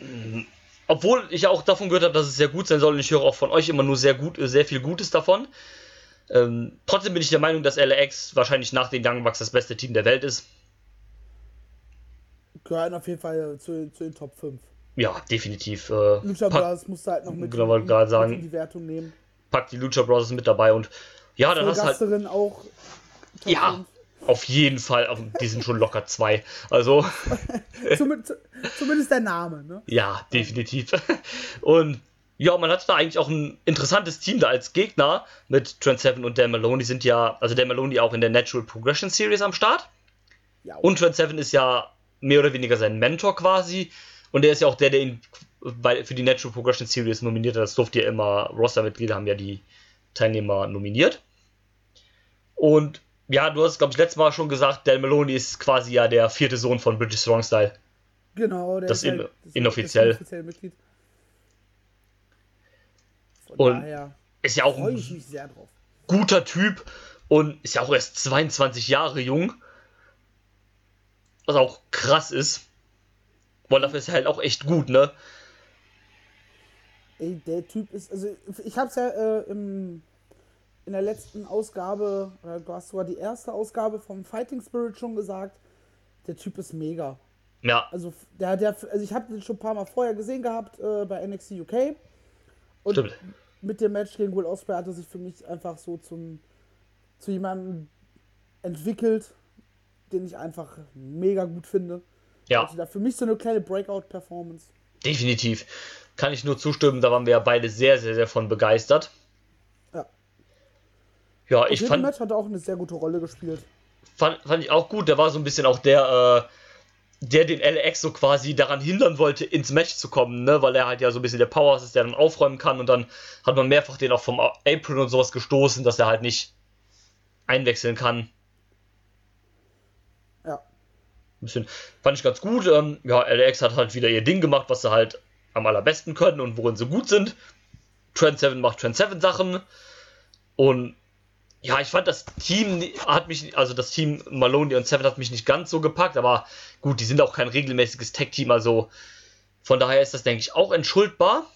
Mm, Obwohl ich auch davon gehört habe, dass es sehr gut sein soll und ich höre auch von euch immer nur sehr gut, sehr viel Gutes davon. Ähm, trotzdem bin ich der Meinung, dass LAX wahrscheinlich nach den Young Bucks das beste Team der Welt ist. Gehören auf jeden Fall zu, zu den Top 5. Ja, definitiv. Äh, Lucha pack, Brothers musst du halt noch mit, Genau, wollte gerade sagen. in die Wertung nehmen. pack die Lucha Brothers mit dabei und ja, dann hast du halt. Auch. Ja, auf jeden Fall. Die sind schon locker zwei. Also. 5. Zumindest, zu- zumindest der Name, ne? Ja, definitiv. Und ja, man hat da eigentlich auch ein interessantes Team da als Gegner mit Trent Seven und Dan Malone. Die sind ja, also Dan Malone auch in der Natural Progression Series am Start. Ja, Und Trent Seven ist ja mehr oder weniger sein Mentor quasi. Und der ist ja auch der, der ihn bei, für die Natural Progression Series nominiert hat. Das durfte ja immer, Roster-Mitglieder haben ja die Teilnehmer nominiert. Und ja, du hast, glaube ich, letztes Mal schon gesagt, Dan Maloney ist quasi ja der vierte Sohn von British Strong Style. genau. Der das ist in- halt, das inoffiziell. Das inoffizielle Mitglied. Von Und daher Ist ja auch ein guter Typ und ist ja auch erst 22 Jahre jung. Was auch krass ist. Dafür ist halt auch echt gut, ne? Ey, der Typ ist, also ich hab's ja äh, im, in der letzten Ausgabe, oder du hast sogar die erste Ausgabe vom Fighting Spirit schon gesagt, der Typ ist mega. Ja, Also, der, der, also ich habe den schon ein paar Mal vorher gesehen gehabt äh, bei NXT UK. Und stimmt. mit dem Match gegen Will Ospreay hat er sich für mich einfach so zum zu jemandem entwickelt, den ich einfach mega gut finde. Ja, Also da für mich so eine kleine Breakout-Performance. definitiv. Kann ich nur zustimmen, da waren wir ja beide sehr, sehr, sehr von begeistert. Ja. Ja, Ich ich fand, Match hat auch eine sehr gute Rolle gespielt. fand, fand ich auch gut. Der war so ein bisschen auch der, äh, der den LX so quasi daran hindern wollte, ins Match zu kommen, ne? Weil er halt ja so ein bisschen der Powerhouse ist, der dann aufräumen kann und dann hat man mehrfach den auch vom Apron und sowas gestoßen, dass er halt nicht einwechseln kann. Ja. Ein bisschen, fand ich ganz gut. Ähm, ja, LX hat halt wieder ihr Ding gemacht, was sie halt am allerbesten können und worin sie gut sind. Trend 7 macht Trend 7 Sachen. Und ja, ich fand das Team hat mich, also das Team Maloney und Seven hat mich nicht ganz so gepackt, aber gut, die sind auch kein regelmäßiges Tech-Team, also von daher ist das, denke ich, auch entschuldbar.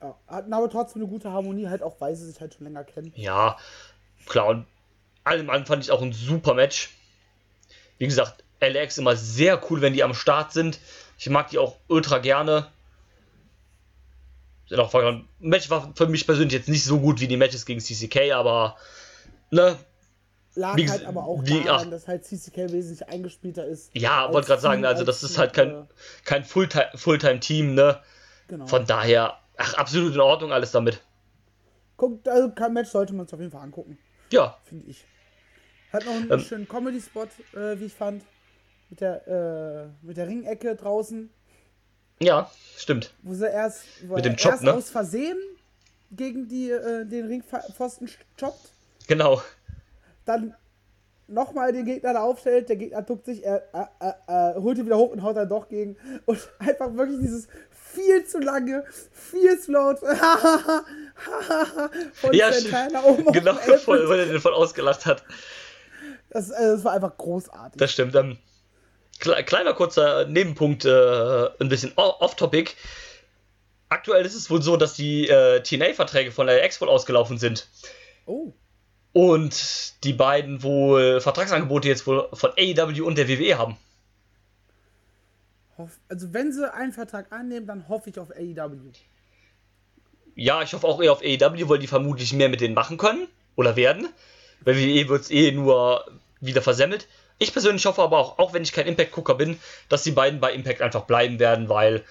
ja. Hatten aber trotzdem eine gute Harmonie, halt auch weil sie sich halt schon länger kennen. Ja, klar, und allem an fand ich auch ein super Match. Wie gesagt, LX immer sehr cool, wenn die am Start sind. Ich mag die auch ultra gerne. Sind auch. Match war für mich persönlich jetzt nicht so gut wie die Matches gegen CCK, aber ne, Lag Wie halt aber auch wie- daran, ach. dass halt CCK wesentlich eingespielter ist. ja, wollte gerade sagen, also als das ist halt kein, äh, kein Fulltime- Fulltime-Team, ne? Genau. Von daher, ach, absolut in Ordnung alles damit. Guckt, also kein Match sollte man sich auf jeden Fall angucken, Ja, finde ich. Hat noch einen Ähm. schönen Comedy-Spot, äh, wie ich fand. Mit der, äh, mit der Ringecke draußen, ja, stimmt. wo sie erst, wo Mit er dem Chop, erst ne? aus Versehen gegen die, äh, den Ringpfosten choppt, Genau. dann nochmal den Gegner da aufstellt, der Gegner duckt sich, er äh, äh, äh, holt ihn wieder hoch und haut dann doch gegen. Und einfach wirklich dieses viel zu lange, viel zu laut von Ja, Santana oben Genau, weil er den voll ausgelacht hat. Das, äh, das war einfach großartig. Das stimmt. Ähm, kle kleiner kurzer Nebenpunkt, äh, ein bisschen off-topic. Aktuell ist es wohl so, dass die äh, TNA-Verträge von der X wohl ausgelaufen sind. oh, Und die beiden wohl Vertragsangebote jetzt wohl von AEW und der WWE haben. also wenn sie einen Vertrag annehmen, dann hoffe ich auf AEW. Ja, ich hoffe auch eher auf AEW, weil die vermutlich mehr mit denen machen können oder werden. Bei WWE wird es eh nur wieder versemmelt. Ich persönlich hoffe aber auch, auch wenn ich kein Impact-Gucker bin, dass die beiden bei Impact einfach bleiben werden, weil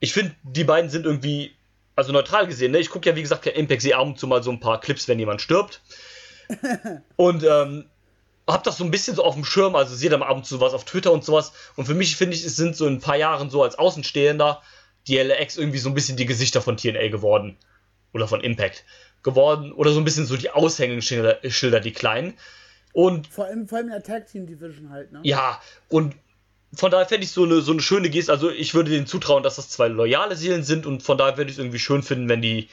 ich finde, die beiden sind irgendwie, also neutral gesehen, ne? ich gucke ja wie gesagt kein Impact, sehe ab und zu mal so ein paar Clips, wenn jemand stirbt. und ähm, hab das so ein bisschen so auf dem Schirm, also sehe da mal ab und zu was auf Twitter und sowas. Und für mich finde ich, es sind so in ein paar Jahren so als Außenstehender die LX irgendwie so ein bisschen die Gesichter von TNA geworden. Oder von Impact geworden. Oder so ein bisschen so die Aushängeschilder, Schilder, die kleinen. Und Vor allem, vor allem in der Tag Team Division halt, ne? ja, und von daher fände ich so eine, so eine schöne Geste. Also ich würde denen zutrauen, dass das zwei loyale Seelen sind und von daher würde ich es irgendwie schön finden, wenn die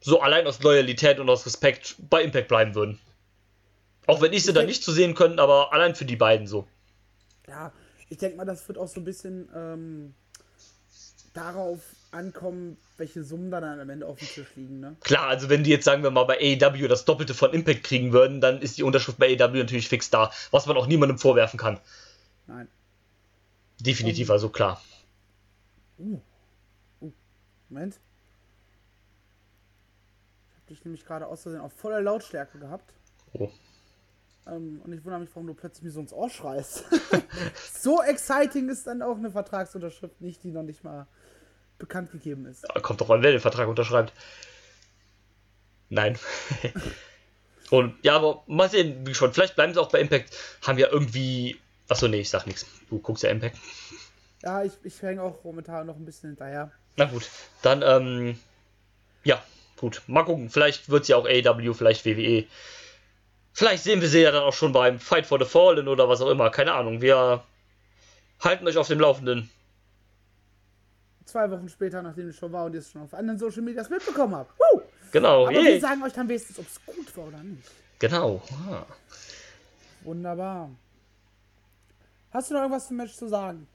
so allein aus Loyalität und aus Respekt bei Impact bleiben würden. Auch wenn ich sie Ich da denk- nicht zu sehen können, aber allein für die beiden so. Ja, ich denke mal, das wird auch so ein bisschen ähm, darauf ankommen, welche Summen dann am Ende auf dem Tisch liegen, ne? Klar, also wenn die jetzt, sagen wir mal, bei AEW das Doppelte von Impact kriegen würden, dann ist die Unterschrift bei AEW natürlich fix da, was man auch niemandem vorwerfen kann. Nein. Definitiv, Ähm. also klar. Moment. Ich habe dich nämlich gerade aus Versehen auf voller Lautstärke gehabt. Oh. Ähm, und ich wundere mich, warum du plötzlich mir so ins Ohr schreist. so exciting ist dann auch eine Vertragsunterschrift nicht, die noch nicht mal bekannt gegeben ist. Ja, Kommt doch an, wer den Vertrag unterschreibt. Nein. Und ja, aber mal sehen, wie schon. Vielleicht bleiben sie auch bei Impact. Haben ja irgendwie. Achso, nee, ich sag nichts. Du guckst ja Impact. Ja, ich, ich hänge auch momentan noch ein bisschen hinterher. Na gut. Dann, ähm. Ja, gut. Mal gucken. Vielleicht wird sie auch AEW, vielleicht WWE. Vielleicht sehen wir sie ja dann auch schon beim Fight for the Fallen oder was auch immer. Keine Ahnung. Wir halten euch auf dem Laufenden. Zwei Wochen später, nachdem ich schon war und ihr es schon auf anderen Social Medias mitbekommen habt. Woo! Genau. Aber yay. wir sagen euch dann wenigstens, ob es gut war oder nicht. Genau. Ah. Wunderbar. Hast du noch irgendwas zum Match zu sagen?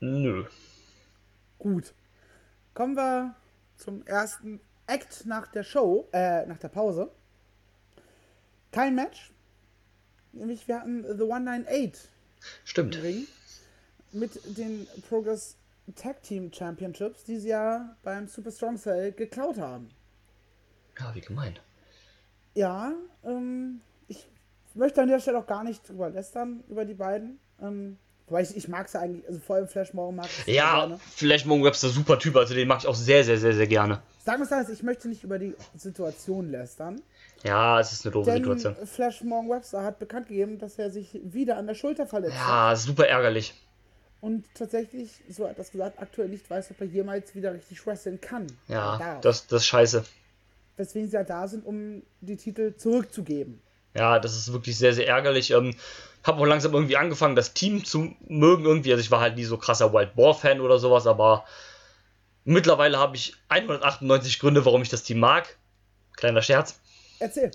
Nö. Gut. Kommen wir zum ersten Act nach der Show, äh, nach der Pause. Kein Match. Nämlich wir hatten The 198 Stimmt. mit den Progress Tag Team Championships, die sie ja beim Super Strong Cell geklaut haben. Ja, wie gemein. Ja, ähm, ich möchte an der Stelle auch gar nicht drüber lästern, über die beiden. Ähm, wobei ich, ich mag es ja eigentlich, also vor allem Flash Morgan mag ich Ja, gerne. Flash Morgan Webster, super Typ, also den mag ich auch sehr, sehr, sehr, sehr gerne. Sagen wir es anders, ich möchte nicht über die Situation lästern. Ja, es ist eine doofe Situation. Flash Morgan Webster hat bekannt gegeben, dass er sich wieder an der Schulter verletzt hat. Ja, super ärgerlich. Und tatsächlich, so hat es gesagt, aktuell nicht weiß, ob er jemals wieder richtig wresteln kann. Ja, darf. das, das ist scheiße. Weswegen sie ja da sind, um die Titel zurückzugeben. Ja, das ist wirklich sehr, sehr ärgerlich. Ähm, hab auch langsam irgendwie angefangen, das Team zu mögen irgendwie. Also ich war halt nie so krasser Wild Boar Fan oder sowas, aber mittlerweile habe ich 198 Gründe, warum ich das Team mag. Kleiner Scherz. Erzähl.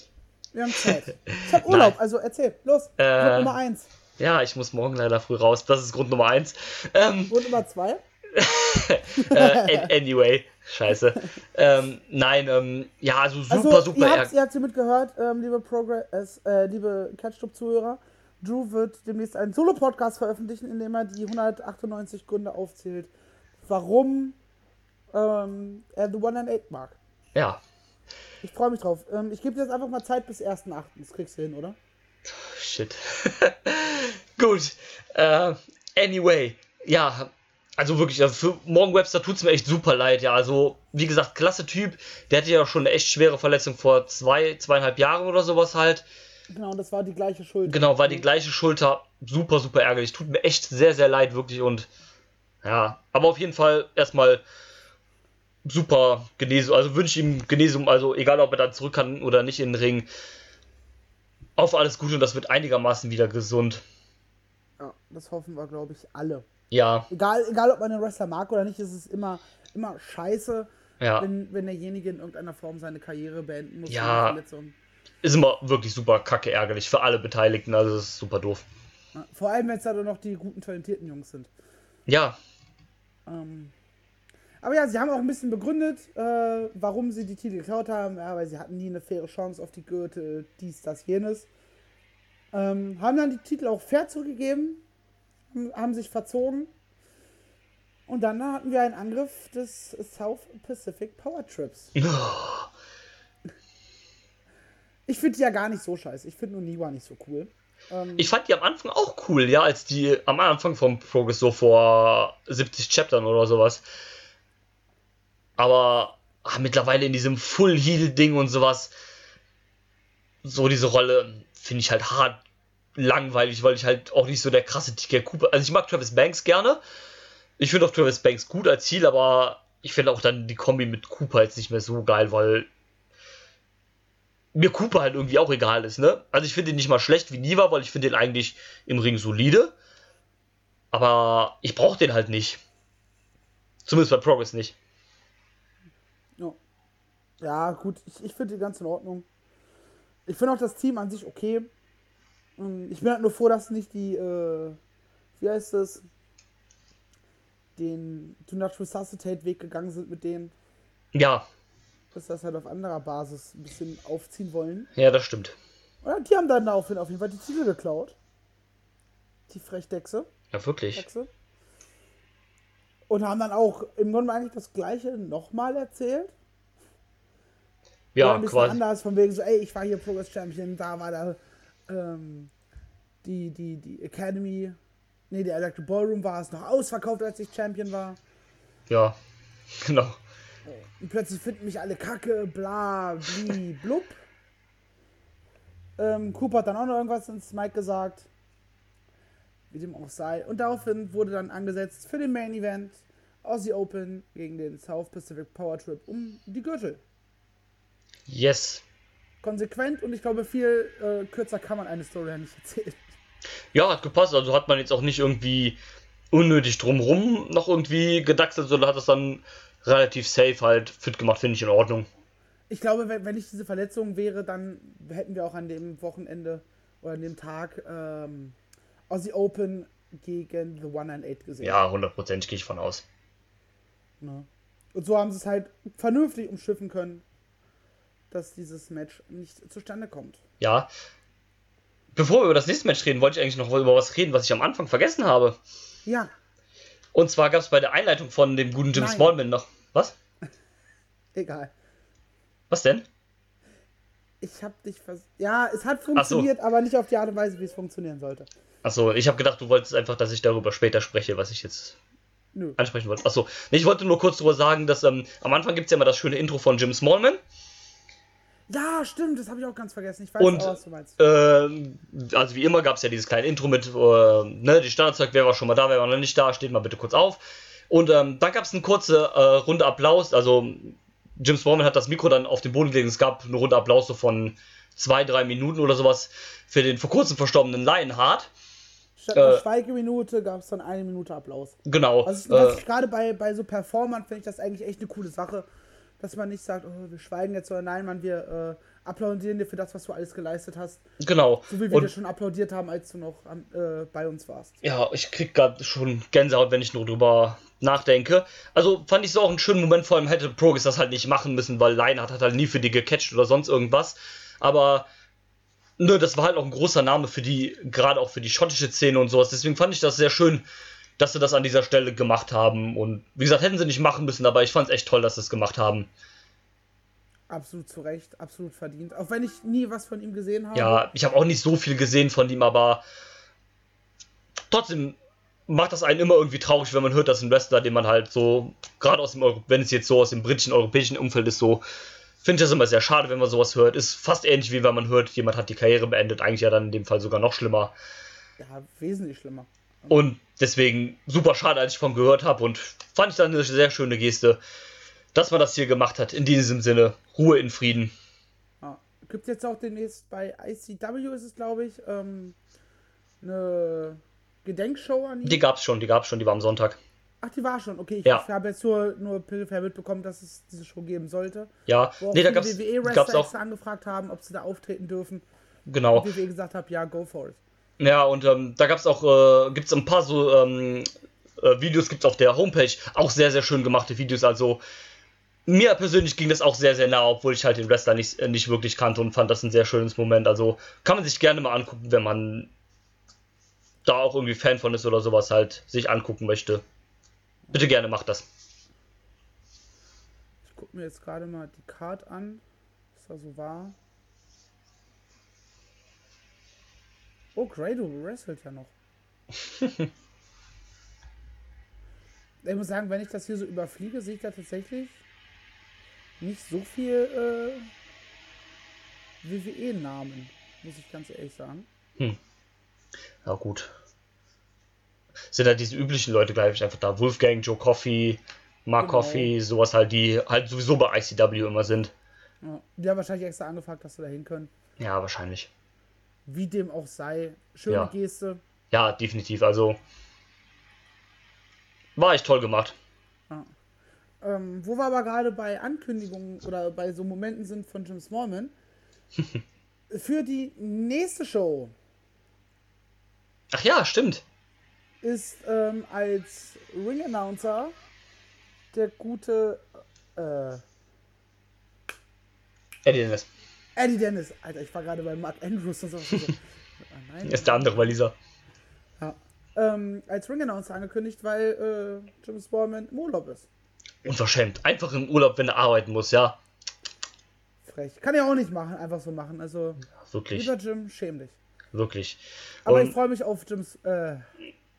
Wir haben Zeit. Ich hab Urlaub, also erzähl. Los. Äh. Nummer eins. Ja, ich muss morgen leider früh raus. Das ist Grund Nummer eins. Ähm, Grund Nummer zwei. äh, an- anyway, scheiße. Ähm, nein, ähm, ja, also super, Also, super ihr habt ihr habt's hier mitgehört, ähm, liebe Progress, äh, liebe Catch-Club-Zuhörer. Drew wird demnächst einen Solo-Podcast veröffentlichen, in dem er die 198 Gründe aufzählt, warum ähm, er The One and Eight mag. Ja, Ich freue mich drauf. Ähm, ich gebe dir jetzt einfach mal Zeit bis 1.8. Das kriegst du hin, oder? Shit. Gut. Äh, anyway, ja, also wirklich, also für Morgan Webster tut es mir echt super leid. Ja, also wie gesagt, klasse Typ. Der hatte ja schon eine echt schwere Verletzung vor zwei, zweieinhalb Jahren oder sowas halt. Genau, und das war die gleiche Schuld. Genau, war die gleiche Schulter. Super, super ärgerlich. Tut mir echt sehr, sehr leid, wirklich. Und ja, aber auf jeden Fall erstmal super Genesung. Also wünsche ihm Genesung, also egal ob er dann zurück kann oder nicht in den Ring. Auf alles Gute und das wird einigermaßen wieder gesund. Ja, das hoffen wir, glaube ich, alle. Ja, Egal, egal, ob man den Wrestler mag oder nicht, ist es immer, immer scheiße, ja. wenn, wenn derjenige in irgendeiner Form seine Karriere beenden muss. Ja. Ist immer wirklich super kacke ärgerlich für alle Beteiligten, also das ist super doof. Ja, vor allem, wenn es da dann noch die guten, talentierten Jungs sind. Ja, Ähm, aber ja, sie haben auch ein bisschen begründet, äh, warum sie die Titel geklaut haben. Ja, weil sie hatten nie eine faire Chance auf die Gürtel, dies, das, jenes. Ähm, haben dann die Titel auch fair zurückgegeben, haben- haben sich verzogen. Und dann hatten wir einen Angriff des South Pacific Power Trips. Ich finde die ja gar nicht so scheiße. Ich finde nur Niwa nicht so cool. Ähm, ich fand die am Anfang auch cool, ja, als die am Anfang vom Progress so vor 70 Chaptern oder sowas. Aber ah, mittlerweile in diesem Full Heal Ding und sowas, so diese Rolle finde ich halt hart langweilig, weil ich halt auch nicht so der krasse TK Cooper. Also ich mag Travis Banks gerne. Ich finde auch Travis Banks gut als Ziel, aber ich finde auch dann die Kombi mit Cooper jetzt nicht mehr so geil, weil mir Cooper halt irgendwie auch egal ist, ne? Also ich finde ihn nicht mal schlecht wie Niva, weil ich finde ihn eigentlich im Ring solide. Aber ich brauche den halt nicht. Zumindest bei Progress nicht. Ja, gut, ich, ich finde die ganz in Ordnung. Ich finde auch das Team an sich okay. Ähm, Ich bin halt nur froh, dass nicht die, äh, wie heißt das, den Do Not Resuscitate Weg gegangen sind mit denen, Ja, dass das halt auf anderer Basis ein bisschen aufziehen wollen. ja, das stimmt. Ja, die haben dann auf jeden, auf jeden Fall die Titel geklaut. Die Frechdechse. Ja, wirklich. Dechse. Und haben dann auch im Grunde eigentlich das gleiche nochmal erzählt. Ja, ein bisschen quasi. anders, von wegen so, ey, ich war hier Progress Champion, da war da ähm, die, die, die Academy, nee, der Electric Ballroom war es noch ausverkauft, als ich Champion war. Ja, genau. Und plötzlich finden mich alle kacke, bla, bli, blub. Ähm, Cooper hat dann auch noch irgendwas ins Mic gesagt. Wie dem auch sei. Und daraufhin wurde dann angesetzt für den Main Event Aussie Open gegen den South Pacific Power Trip um die Gürtel. Yes. konsequent und ich glaube, viel äh, kürzer kann man eine Story ja nicht erzählen. Ja, hat gepasst. Also hat man jetzt auch nicht irgendwie unnötig drumrum noch irgendwie gedackselt, sondern hat das dann relativ safe halt fit gemacht, finde ich in Ordnung. Ich glaube, wenn, wenn nicht diese Verletzung wäre, dann hätten wir auch an dem Wochenende oder an dem Tag ähm, Aussie Open gegen The One and Eight gesehen. Ja, hundertprozentig gehe ich von aus. Ne? Und so haben sie es halt vernünftig umschiffen können, dass dieses Match nicht zustande kommt. Ja. Bevor wir über das nächste Match reden, wollte ich eigentlich noch über was reden, was ich am Anfang vergessen habe. Ja, Und zwar gab es bei der Einleitung von dem guten Jim Nein. Smallman noch. Was? Egal. Was denn? Ich hab dich vers... Ja, es hat funktioniert, aber nicht auf die Art und Weise, wie es funktionieren sollte. Achso, ich habe gedacht, du wolltest einfach, dass ich darüber später spreche, was ich jetzt Nö. ansprechen wollte. Achso, ich wollte nur kurz darüber sagen, dass ähm, am Anfang gibt es ja immer das schöne Intro von Jim Smallman. Ja, stimmt, das habe ich auch ganz vergessen. Ich weiß Und auch, was du meinst. ähm, also wie immer gab es ja dieses kleine Intro mit, äh, ne, die Standardzeug, wer war schon mal da, wer war noch nicht da, steht mal bitte kurz auf. Und ähm, dann gab es eine kurze äh, Runde Applaus, also Jim Smallman hat das Mikro dann auf den Boden gelegt, es gab eine Runde Applaus so von zwei, drei Minuten oder sowas für den vor kurzem verstorbenen Lionheart. Statt einer äh, Schweigeminute gab es dann eine Minute Applaus. Genau. Also äh, gerade bei, bei so Performern finde ich das eigentlich echt eine coole Sache, dass man nicht sagt, oh, wir schweigen jetzt, sondern nein, man, wir äh, applaudieren dir für das, was du alles geleistet hast. genau. So wie wir dir Und schon applaudiert haben, als du noch am, äh, bei uns warst. ja, ich krieg gerade schon Gänsehaut, wenn ich nur drüber nachdenke. Also fand ich so auch einen schönen Moment, vor allem hätte Progress das halt nicht machen müssen, weil Lionheart hat halt nie für die gecatcht oder sonst irgendwas. Aber ne, das war halt auch ein großer Name für die, gerade auch für die schottische Szene und sowas. Deswegen fand ich das sehr schön, dass sie das an dieser Stelle gemacht haben. Und wie gesagt, hätten sie nicht machen müssen, aber ich fand es echt toll, dass sie es gemacht haben. Absolut zu Recht, absolut verdient. Auch wenn ich nie was von ihm gesehen habe. Ja, ich habe auch nicht so viel gesehen von ihm, aber trotzdem macht das einen immer irgendwie traurig, wenn man hört, dass ein Wrestler, den man halt so, gerade aus dem, Euro wenn es jetzt so aus dem britischen, europäischen Umfeld ist, so, finde ich das immer sehr schade, wenn man sowas hört. Ist fast ähnlich wie wenn man hört, jemand hat die Karriere beendet, eigentlich ja dann in dem Fall sogar noch schlimmer. ja, wesentlich schlimmer. Und deswegen super schade, als ich von gehört habe und fand ich dann eine sehr schöne Geste, dass man das hier gemacht hat. In diesem Sinne, Ruhe in Frieden. Ja. Gibt jetzt auch demnächst bei ICW, ist es glaube ich, ähm, eine Gedenkshow an ihn. Die gab's schon, die gab's schon, die war am Sonntag. Ach, die war schon. Okay, ich Ja. habe jetzt nur, nur peripher mitbekommen, dass es diese Show geben sollte. Ja, Wo auch nee, da viele gab's, WWE-Wrestler auch, angefragt haben, ob sie da auftreten dürfen. genau. Und WWE gesagt hat, ja, go for it. Ja, und ähm, da gab's auch, äh, gibt's ein paar so ähm, äh, Videos, gibt's auf der Homepage, auch sehr, sehr schön gemachte Videos. Also mir persönlich ging das auch sehr, sehr nah, obwohl ich halt den Wrestler nicht, äh, nicht wirklich kannte und fand das ein sehr schönes Moment. Also kann man sich gerne mal angucken, wenn man da auch irgendwie Fan von ist oder sowas halt sich angucken möchte. Bitte gerne macht das. Ich gucke mir jetzt gerade mal die Card an, was da so war. Oh, Grado wrestelt ja noch. ich muss sagen, wenn ich das hier so überfliege, sehe ich da tatsächlich nicht so viel äh, WWE-Namen, muss ich ganz ehrlich sagen. Ja, gut. Sind halt diese üblichen Leute gleich einfach da. Wolfgang, Joe Coffey, Mark Genau. Coffey, sowas halt, die halt sowieso bei ICW immer sind. Ja, die haben wahrscheinlich extra angefragt, dass sie da hin können. Ja, wahrscheinlich. Wie dem auch sei. Schöne Ja. Geste. Ja, definitiv. Also war echt toll gemacht. Ähm, wo wir aber gerade bei Ankündigungen oder bei so Momenten sind von Jim Smallman. Für die nächste Show Ach ja, stimmt. ist ähm, als Ring-Announcer der gute äh, Eddie Dennis. Eddie Dennis. Alter, ich war gerade bei Mark Andrews und so. so. Nein. Ist der andere Waliser. Ja. Ähm, als Ring-Announcer angekündigt, weil äh, Jim Smallman im Urlaub ist. Unverschämt. Einfach im Urlaub, wenn er arbeiten muss, ja. Frech. Kann er auch nicht machen, einfach so machen. Also, Wirklich. lieber Jim, schäm dich. Wirklich. Aber Und ich freue mich auf Jims, äh,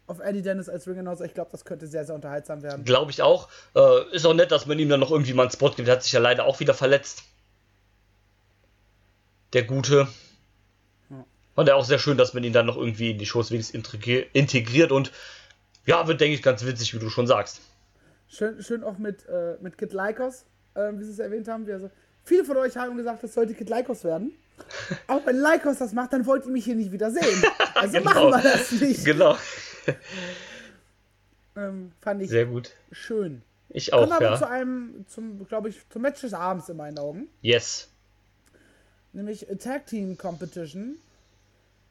auf Eddie Dennis als Ring Announcer. Ich glaube, das könnte sehr, sehr unterhaltsam werden. glaube ich auch. Äh, ist auch nett, dass man ihm dann noch irgendwie mal einen Spot gibt. Der hat sich ja leider auch wieder verletzt. Der Gute. Und ja auch sehr schön, dass man ihn dann noch irgendwie in die Shows wenigstens integri- integriert und ja, wird, denke ich, ganz witzig, wie du schon sagst. Schön, schön auch mit, äh, mit Kid Lycos, äh, wie sie es erwähnt haben. Wie also, viele von euch haben gesagt, das sollte Kid Lycos werden. Aber wenn Lycos das macht, dann wollt ihr mich hier nicht wieder sehen. Also Genau. machen wir das nicht. Genau. Ähm, fand ich Sehr gut. schön. Ich Kommen auch, wir aber zu ja. einem, zum, glaube ich, zum Match des Abends in meinen Augen. Yes. Nämlich Tag Team Competition.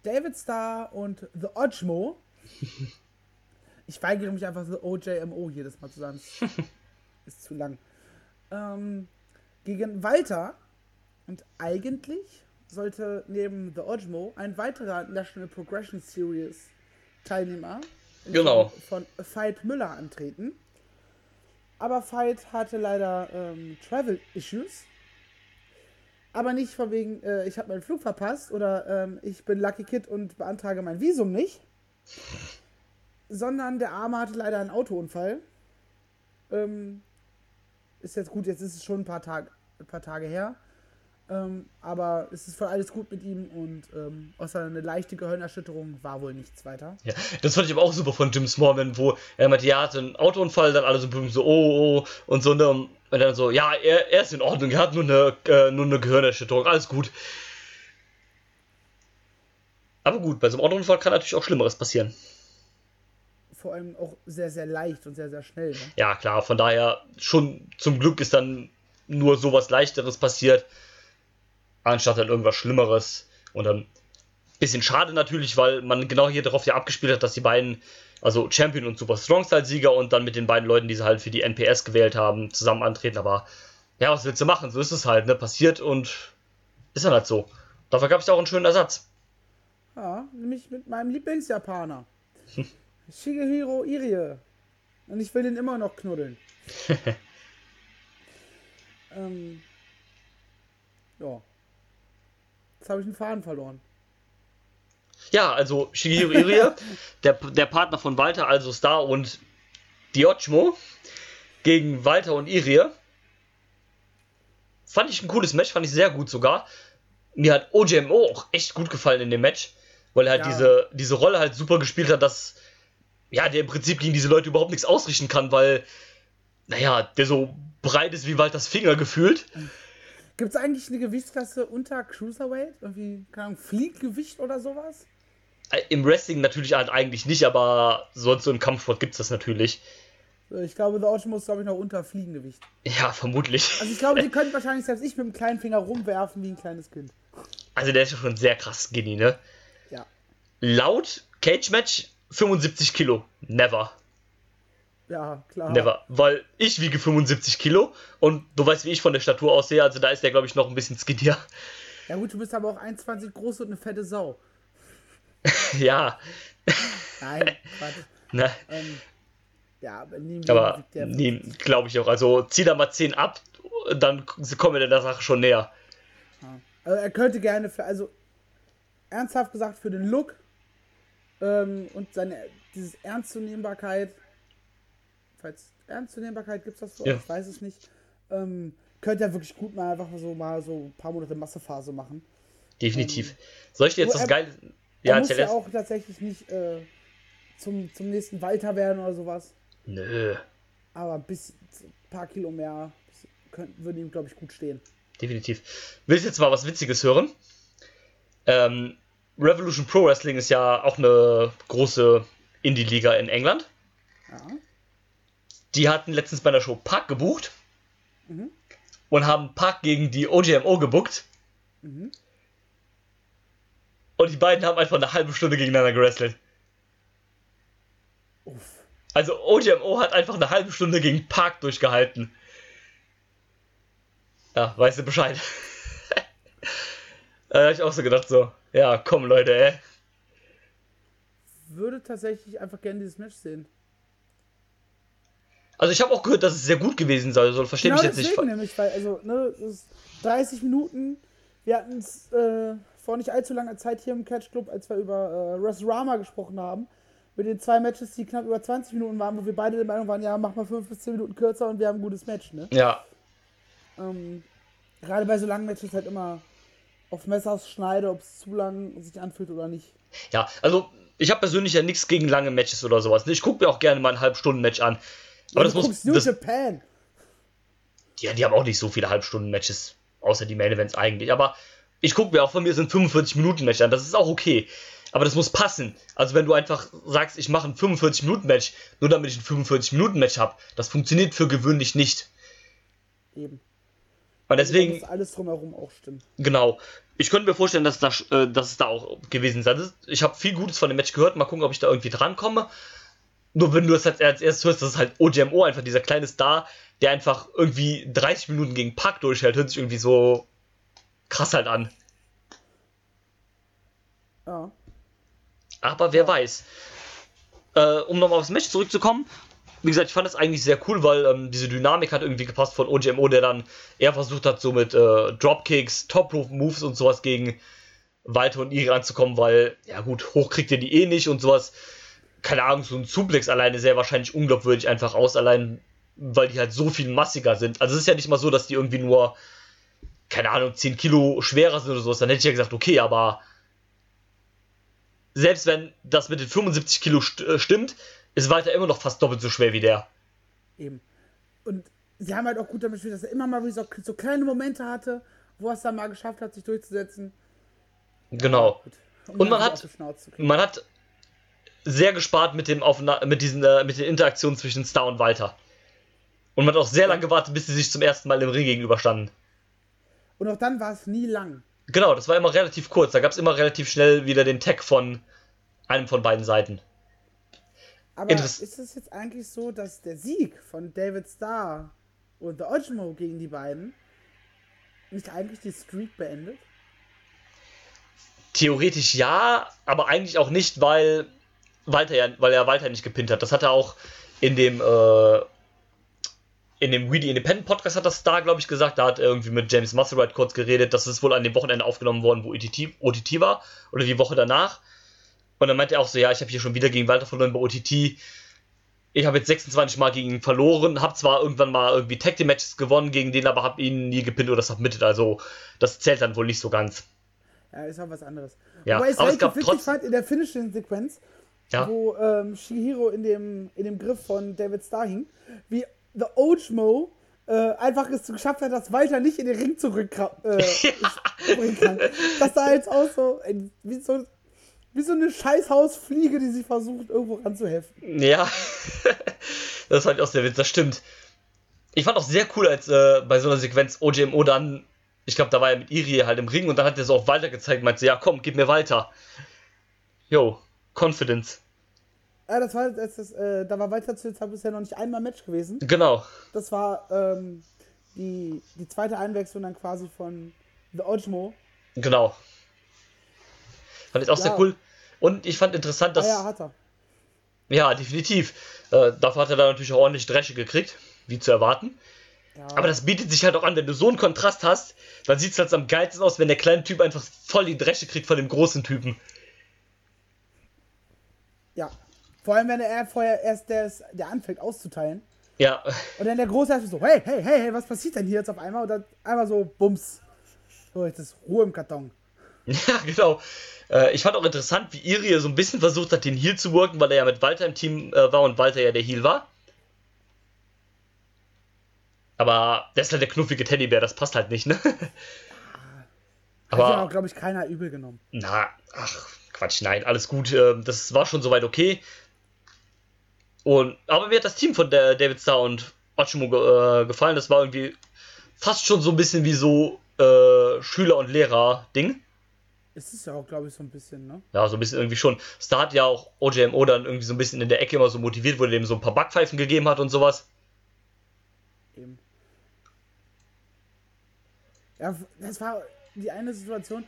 David Starr und The Ojmo. Ich weigere mich einfach The OJMO jedes Mal zu sagen. Ist zu lang. Ähm, gegen Walter. Und eigentlich sollte neben The Ojmo ein weiterer National Progression Series Teilnehmer Genau. Von Veit Müller antreten. Aber Veit hatte leider ähm, Travel Issues. Aber nicht von wegen, äh, ich habe meinen Flug verpasst oder ähm, ich bin Lucky Kid und beantrage mein Visum nicht. Sondern der Arme hatte leider einen Autounfall. Ähm, ist jetzt gut, jetzt ist es schon ein paar, Tag, ein paar Tage her. Ähm, aber es ist voll alles gut mit ihm und ähm, außer eine leichte Gehirnerschütterung war wohl nichts weiter. Ja, das fand ich aber auch super von Jim Smallman, wo er meinte, ja, er hatte einen Autounfall, dann alle so, so oh, oh, und so, ne, und dann so, ja, er, er ist in Ordnung, er hat nur eine, äh, nur eine Gehirnerschütterung, alles gut. Aber gut, bei so einem Autounfall kann natürlich auch Schlimmeres passieren. Vor allem auch sehr, sehr leicht und sehr, sehr schnell. Ne? Ja, klar, von daher schon zum Glück ist dann nur sowas Leichteres passiert, anstatt dann irgendwas Schlimmeres. Und dann bisschen schade natürlich, weil man genau hier darauf ja abgespielt hat, dass die beiden, also Champion und Super Strong Style Sieger und dann mit den beiden Leuten, die sie halt für die NPS gewählt haben, zusammen antreten. Aber ja, was willst du machen? So ist es halt, ne? Passiert und ist dann halt so. Dafür gab es ja auch einen schönen Ersatz. Ja, nämlich mit meinem Lieblingsjapaner. Shigehiro Irie. Und ich will den immer noch knuddeln. ähm, ja. Jetzt habe ich einen Faden verloren. Ja, also Shigehiro Irie, der, der Partner von Walter, also Star und Diochmo, gegen Walter und Irie. Fand ich ein cooles Match, fand ich sehr gut sogar. Mir hat OJMO auch echt gut gefallen in dem Match, weil er halt Ja. diese, diese Rolle halt super gespielt hat, dass ja, der im Prinzip gegen diese Leute überhaupt nichts ausrichten kann, weil, naja, der so breit ist wie Walters Finger gefühlt. Gibt es eigentlich eine Gewichtsklasse unter Cruiserweight? Irgendwie, keine Ahnung, Flieggewicht oder sowas? Äh, Im Wrestling natürlich halt eigentlich nicht, aber sonst so im Kampfsport gibt's das natürlich. Ich glaube, The Ocean muss, glaube ich, noch unter Fliegengewicht. Ja, vermutlich. Also ich glaube, die können wahrscheinlich selbst ich mit dem kleinen Finger rumwerfen wie ein kleines Kind. Also der ist ja schon sehr krass skinny, ne? Ja. Laut Cage Match 75 Kilo. Never. Ja, klar. Never. Weil ich wiege 75 Kilo und du weißt, wie ich von der Statur aussehe, also da ist der, glaube ich, noch ein bisschen skinnier. Ja gut, du bist aber auch 1,20 groß und eine fette Sau. ja. Nein, Quatsch. Ne? Ähm, ja, aber neben Aber nee, glaube ich auch. Also zieh da mal 10 ab, dann kommen wir der Sache schon näher. Also er könnte gerne für, also ernsthaft gesagt für den Look ähm, und seine dieses Ernstzunehmbarkeit, falls Ernstzunehmbarkeit gibt es das so, Ja. ich weiß es nicht, ähm, könnte er wirklich gut mal einfach so mal so ein paar Monate Massephase machen. Definitiv. Soll ich dir jetzt Nur das er- geile. Er Ja, muss ja auch tatsächlich nicht äh, zum, zum nächsten Walter werden oder sowas, Nö. aber bisschen, ein paar Kilo mehr könnten, würden ihm, glaube ich, gut stehen. Definitiv. Willst du jetzt mal was Witziges hören? Ähm, Revolution Pro Wrestling ist ja auch eine große Indie-Liga in England. Ja. Die hatten letztens bei der Show Park gebucht und haben Park gegen die OJMO gebucht. Und die beiden haben einfach eine halbe Stunde gegeneinander gewrestelt. Uff. Also OJMO hat einfach eine halbe Stunde gegen Park durchgehalten. Ja, weißt du Bescheid. da hab ich auch so gedacht so, ja, komm Leute, ey. Würde tatsächlich einfach gerne dieses Match sehen. Also ich habe auch gehört, dass es sehr gut gewesen sei, also verstehe Genau mich jetzt nicht. deswegen fa- nämlich, weil, also, ne, es ist 30 Minuten. Wir hatten es äh, vor nicht allzu langer Zeit hier im Catch Club, als wir über äh, WrestleRama gesprochen haben. Mit den zwei Matches, die knapp über 20 Minuten waren, wo wir beide der Meinung waren, ja, mach mal 5 bis 10 Minuten kürzer und wir haben ein gutes Match, ne? Ja, Ähm, gerade bei so langen Matches halt immer auf Messers schneide, ob es zu lang sich anfühlt oder nicht. ja, also ich habe persönlich ja nichts gegen lange Matches oder sowas. Ich gucke mir auch gerne mal ein Halbstunden-Match an. Aber das du muss. New Das, Japan. ja, die haben auch nicht so viele Halbstunden-Matches, außer die Main Events eigentlich. Aber ich gucke mir auch von mir ein 45-Minuten-Match an. Das ist auch okay. Aber das muss passen. Also wenn du einfach sagst, ich mache ein 45-Minuten-Match, nur damit ich ein 45-Minuten-Match habe, das funktioniert für gewöhnlich nicht. Eben. Und deswegen, Da muss alles drumherum auch stimmen. genau. Ich könnte mir vorstellen, dass, das, äh, dass es da auch gewesen sein ist. Ich habe viel Gutes von dem Match gehört. Mal gucken, ob ich da irgendwie drankomme. Nur wenn du das als, als erstes hörst, das ist halt OJMO, einfach dieser kleine Star, der einfach irgendwie 30 Minuten gegen Pack durchhält, hört sich irgendwie so krass halt an. Ja. Aber wer weiß. äh, um nochmal aufs Match zurückzukommen, wie gesagt, ich fand das eigentlich sehr cool, weil ähm, diese Dynamik hat irgendwie gepasst von OGMO, der dann eher versucht hat, so mit äh, Dropkicks, Top-Rope-Moves und sowas gegen Walter und Iri anzukommen, weil, ja gut, hoch kriegt ihr die eh nicht und sowas. Keine Ahnung, so ein Suplex alleine sehr wahrscheinlich unglaubwürdig einfach aus, allein weil die halt so viel massiger sind. Also es ist ja nicht mal so, dass die irgendwie nur, keine Ahnung, 10 Kilo schwerer sind oder sowas. Dann hätte ich ja gesagt, okay, aber selbst wenn das mit den 75 Kilo st äh, stimmt, ist Walter immer noch fast doppelt so schwer wie der. Eben. Und sie haben halt auch gut damit gespielt, dass er immer mal so, so kleine Momente hatte, wo er es dann mal geschafft hat, sich durchzusetzen. Genau. Um Und man hat-. Man hat sehr gespart mit dem Aufna mit diesen äh, mit den Interaktionen zwischen Star und Walter. Und man hat auch sehr lange gewartet, bis sie sich zum ersten Mal im Ring gegenüberstanden. Und auch dann war es nie lang. Genau, das war immer relativ kurz. Da gab es immer relativ schnell wieder den Tag von einem von beiden Seiten. Aber Interess- ist es jetzt eigentlich so, dass der Sieg von David Starr und The Ojimo gegen die beiden nicht eigentlich die Streak beendet? Theoretisch ja, aber eigentlich auch nicht, weil Walter ja, weil er Walter nicht gepinnt hat. Das hat er auch in dem äh, in dem Weedy Independent Podcast hat das Star, glaube ich, gesagt. Da hat er irgendwie mit James Musselwhite kurz geredet, dass es wohl an dem Wochenende aufgenommen worden, wo OTT, OTT war oder die Woche danach. Und dann meinte er auch so, ja, ich habe hier schon wieder gegen Walter verloren bei OTT. Ich habe jetzt 26 Mal gegen ihn verloren, habe zwar irgendwann mal irgendwie Tag Team Matches gewonnen gegen den, aber habe ihn nie gepinnt oder submitted. Also das zählt dann wohl nicht so ganz. Ja, ist auch was anderes. Ja, Wobei ich es aber es gab trotzdem- in der Finishing-Sequenz, Ja. wo ähm, Shihiro in dem, in dem Griff von David Starr hing, wie The Ojmo äh, einfach es geschafft hat, dass Walter nicht in den Ring zurück äh, kann. Das sah jetzt aus so, ey, wie so, wie so eine Scheißhausfliege, die sich versucht, irgendwo ranzuhelfen. Ja, das fand ich auch sehr witzig, das stimmt. Ich fand auch sehr cool, als äh, bei so einer Sequenz OJMO dann, ich glaube, da war er mit Iri halt im Ring und dann hat er so auf Walter gezeigt und meinte, ja komm, gib mir Walter. Yo, Confidence. Ja, das war, das, das, äh, da war Walter zu Zeit bisher noch nicht einmal Match gewesen. Genau. Das war ähm, die, die zweite Einwechslung dann quasi von The Ojmo. Genau. Fand ich auch Ja. sehr cool. Und ich fand interessant, Ah dass. ja, hat er. Ja, definitiv. Äh, dafür hat er dann natürlich auch ordentlich Dresche gekriegt, wie zu erwarten. Ja. Aber das bietet sich halt auch an, wenn du so einen Kontrast hast, dann sieht es halt am geilsten aus, wenn der kleine Typ einfach voll die Dresche kriegt von dem großen Typen. Ja. Vor allem, wenn er vorher erst der, der anfängt auszuteilen. Ja, Und dann der Große so, hey, hey, hey, hey, was passiert denn hier jetzt auf einmal? Und dann einmal so, bums. So, jetzt ist Ruhe im Karton. ja, genau. Äh, ich fand auch interessant, wie Irie so ein bisschen versucht hat, den Heal zu worken, weil er ja mit Walter im Team äh, war und Walter ja der Heal war. Aber der ist halt der knuffige Teddybär, das passt halt nicht, ne? Hat ja Aber auch, glaube ich, keiner übel genommen. Na, ach, Quatsch, nein, alles gut. ähm, Das war schon soweit okay. Und, aber mir hat das Team von der David Starr und Ochimo äh, gefallen. Das war irgendwie fast schon so ein bisschen wie so äh, Schüler- und Lehrer-Ding. Es ist ja auch, glaube ich, so ein bisschen, ne? Ja, so ein bisschen irgendwie schon. Star hat ja auch OJMO dann irgendwie so ein bisschen in der Ecke immer so motiviert, wo er dem so ein paar Backpfeifen gegeben hat und sowas. Eben. Ja, das war die eine Situation,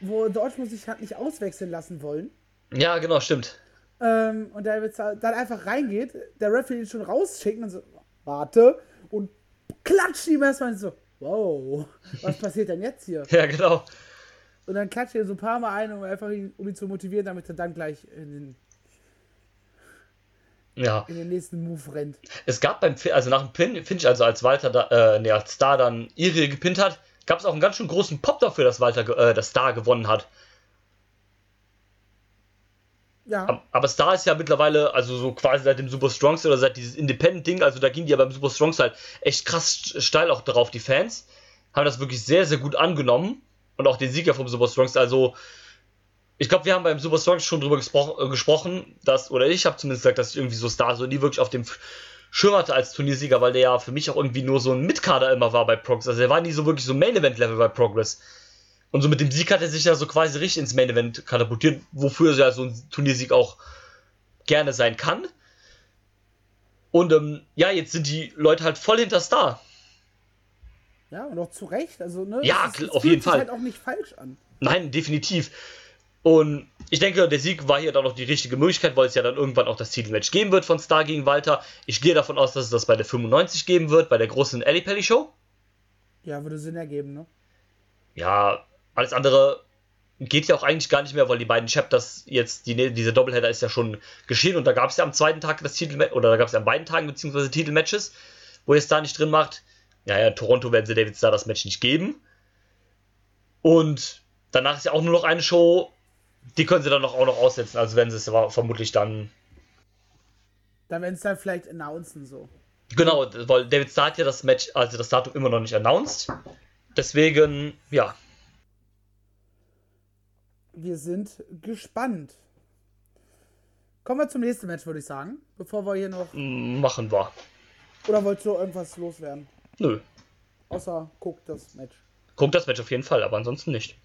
wo Dortmund sich hat nicht auswechseln lassen wollen. Ja, genau, stimmt. Ähm, und der dann einfach reingeht, der Referee ihn schon rausschickt und so, warte, und klatscht ihm erstmal so, wow, was passiert denn jetzt hier? Ja, genau. Und dann klatscht er so ein paar Mal ein, um einfach ihn, um ihn zu motivieren, damit er dann gleich in den, Ja. in den nächsten Move rennt. Es gab beim, also nach dem Pin, Finch, also als Walter, da, äh, nee, als Star dann Iri gepinnt hat, gab es auch einen ganz schön großen Pop dafür, dass Walter, äh, dass Star gewonnen hat. Ja, Ab- Aber Star ist ja mittlerweile, also so quasi seit dem Super Strongs oder seit dieses Independent-Ding, also da ging die ja beim Super Strongs halt echt krass st- steil auch drauf, die Fans. Haben das wirklich sehr, sehr gut angenommen. Und auch den Sieger vom Super Strongs. Also, ich glaube, wir haben beim Super Strongs schon drüber gespro äh, gesprochen, dass, oder ich habe zumindest gesagt, dass ich irgendwie so Star so nie wirklich auf dem Hatte als Turniersieger, weil der ja für mich auch irgendwie nur so ein Mitkader immer war bei Progress. Also, er war nie so wirklich so Main-Event-Level bei Progress. Und so mit dem Sieg hat er sich ja so quasi richtig ins Main Event katapultiert, wofür ja so ein Turniersieg auch gerne sein kann. Und ähm, ja, jetzt sind die Leute halt voll hinter Star. ja, und auch zu Recht. Also, ne? Ja, es es auf jeden sich Fall. halt auch nicht falsch an. Nein, definitiv. Und ich denke, der Sieg war hier dann noch die richtige Möglichkeit, weil es ja dann irgendwann auch das Titelmatch geben wird von Star gegen Walter. Ich gehe davon aus, dass es das bei der 95 geben wird, bei der großen Ali Pelli Show. Ja, würde Sinn ergeben, ne? Ja, alles andere geht ja auch eigentlich gar nicht mehr, weil die beiden Chapters jetzt, die, diese Doubleheader ist ja schon geschehen und da gab es ja am zweiten Tag das Titelmatch, oder da gab es ja an beiden Tagen beziehungsweise Titelmatches, wo ihr es da nicht drin macht. Ja, ja, in Toronto werden sie David Starr das Match nicht geben. Und danach ist ja auch nur noch eine Show, die können sie dann noch, auch noch aussetzen, also werden sie es aber vermutlich dann. Dann werden sie dann vielleicht announcen so. Genau, weil David Starr hat ja das Match, also das Datum immer noch nicht announced. Deswegen, ja, wir sind gespannt. Kommen wir zum nächsten Match, würde ich sagen. Bevor wir hier noch. Machen wir. Oder wolltest du irgendwas loswerden? Nö. Außer guck das Match. Guck das Match auf jeden Fall, aber ansonsten nicht.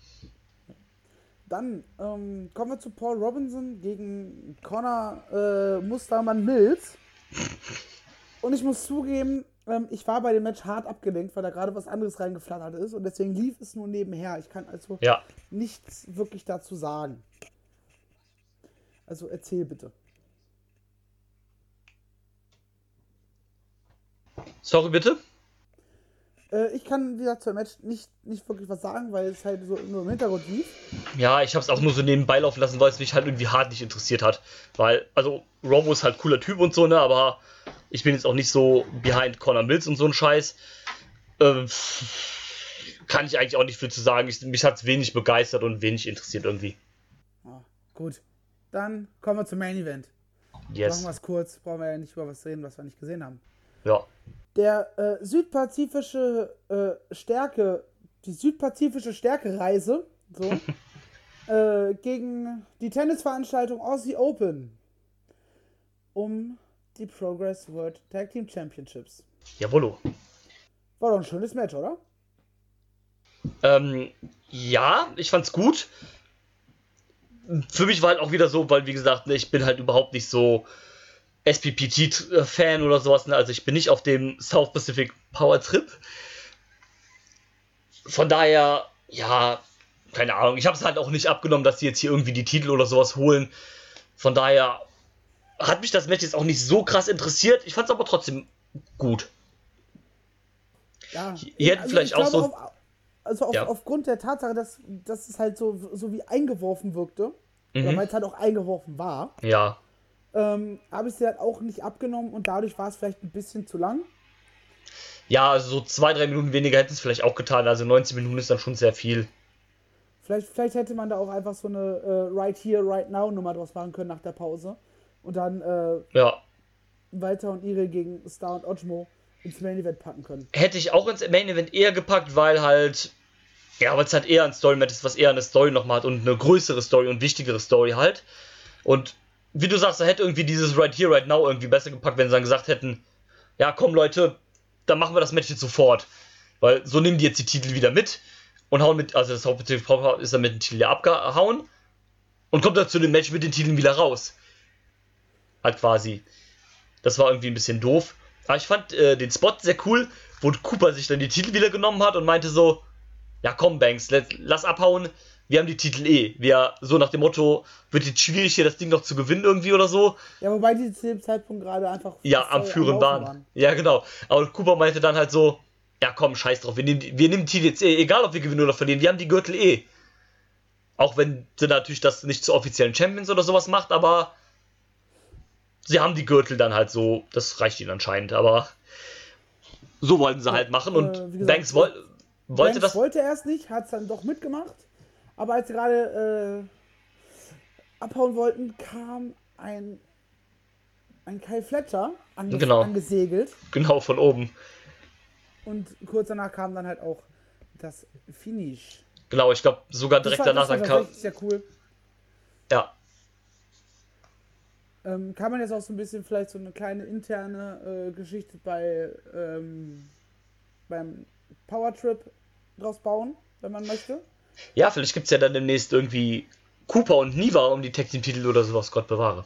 Dann ähm, kommen wir zu Paul Robinson gegen Connor äh, Mustermann Mills. Und ich muss zugeben, ähm, ich war bei dem Match hart abgelenkt, weil da gerade was anderes reingeflattert ist und deswegen lief es nur nebenher. Ich kann also ja. nichts wirklich dazu sagen. Also erzähl bitte. Sorry, bitte? Äh, ich kann, wie gesagt, zum Match nicht, nicht wirklich was sagen, weil es halt so nur im Hintergrund lief. Ja, ich habe es auch nur so nebenbei laufen lassen, weil es mich halt irgendwie hart nicht interessiert hat. Weil, also, Robo ist halt cooler Typ und so, ne, aber ich bin jetzt auch nicht so behind Connor Mills und so ein Scheiß. Ähm, kann ich eigentlich auch nicht viel zu sagen. Ich, mich hat es wenig begeistert und wenig interessiert irgendwie. Oh, gut. Dann kommen wir zum Main Event. Yes. Machen wir es kurz. Brauchen wir ja nicht über was reden, was wir nicht gesehen haben. Ja. Der äh, südpazifische äh, Stärke, die südpazifische Stärkereise, so, äh, gegen die Tennisveranstaltung Aussie Open um die Progress World Tag Team Championships. Jawollo. War doch ein schönes Match, oder? Ähm, ja, ich fand's gut. Für mich war halt auch wieder so, weil wie gesagt, ne, ich bin halt überhaupt nicht so SPPT-Fan oder sowas. Ne? Also ich bin nicht auf dem South Pacific Power Trip. Von daher, ja, keine Ahnung. Ich habe es halt auch nicht abgenommen, dass sie jetzt hier irgendwie die Titel oder sowas holen. Von daher hat mich das Match jetzt auch nicht so krass interessiert. Ich fand es aber trotzdem gut. Ja, Ihr hättet also vielleicht ich auch so. Auf, also auf, Ja. aufgrund der Tatsache, dass, dass es halt so, so wie eingeworfen wirkte, Mhm. weil es halt auch eingeworfen war, Ja, ähm, habe ich sie halt auch nicht abgenommen und dadurch war es vielleicht ein bisschen zu lang. ja, also so zwei, drei Minuten weniger hätten es vielleicht auch getan. Also 19 Minuten ist dann schon sehr viel. Vielleicht, vielleicht hätte man da auch einfach so eine äh, Right Here, Right Now Nummer draus machen können nach der Pause. Und dann äh, Ja, Walter und Ire gegen Star und Ojmo ins Main Event packen können. hätte ich auch ins Main Event eher gepackt, weil halt. Ja, weil es halt eher ein Story-Match ist, was eher eine Story nochmal hat und eine größere Story und wichtigere Story halt. Und wie du sagst, da hätte irgendwie dieses Right Here, Right Now irgendwie besser gepackt, wenn sie dann gesagt hätten: Ja, komm Leute, dann machen wir das Match jetzt sofort. Weil so nehmen die jetzt die Titel wieder mit und hauen mit, also das Hauptbetrieb ist dann mit dem Titel ja abgehauen und kommt dann zu dem Match mit den Titeln wieder raus. Halt quasi. Das war irgendwie ein bisschen doof. Aber ich fand äh, den Spot sehr cool, wo Cooper sich dann die Titel wieder genommen hat und meinte so, ja komm Banks, lass abhauen, wir haben die Titel eh. Wir, so nach dem Motto, wird jetzt schwierig hier das Ding noch zu gewinnen irgendwie oder so. Ja, wobei die zu dem Zeitpunkt gerade einfach Ja, am Führen waren. Ja, genau. Aber Cooper meinte dann halt so, ja komm, scheiß drauf, wir nehmen, die- wir nehmen die Titel jetzt eh, egal ob wir gewinnen oder verlieren, wir haben die Gürtel eh. Auch wenn sie natürlich das nicht zu offiziellen Champions oder sowas macht, aber sie haben die Gürtel dann halt so, das reicht ihnen anscheinend, aber so wollten sie halt machen und äh, gesagt, Banks woll, wollte Banks das. wollte erst nicht, hat es dann doch mitgemacht. Aber als sie gerade äh, abhauen wollten, kam ein, ein Kyle Fletcher ange Genau. angesegelt. Genau, von oben. Und kurz danach kam dann halt auch das Finish. Genau, ich glaube sogar direkt war, danach das war dann kam. sehr cool. Ja, Ähm, kann man jetzt auch so ein bisschen vielleicht so eine kleine interne äh, Geschichte bei ähm, beim Power Trip draus bauen, wenn man möchte. Ja, vielleicht gibt es ja dann demnächst irgendwie Cooper und Niva um die Tag Team Titel oder sowas, Gott bewahre.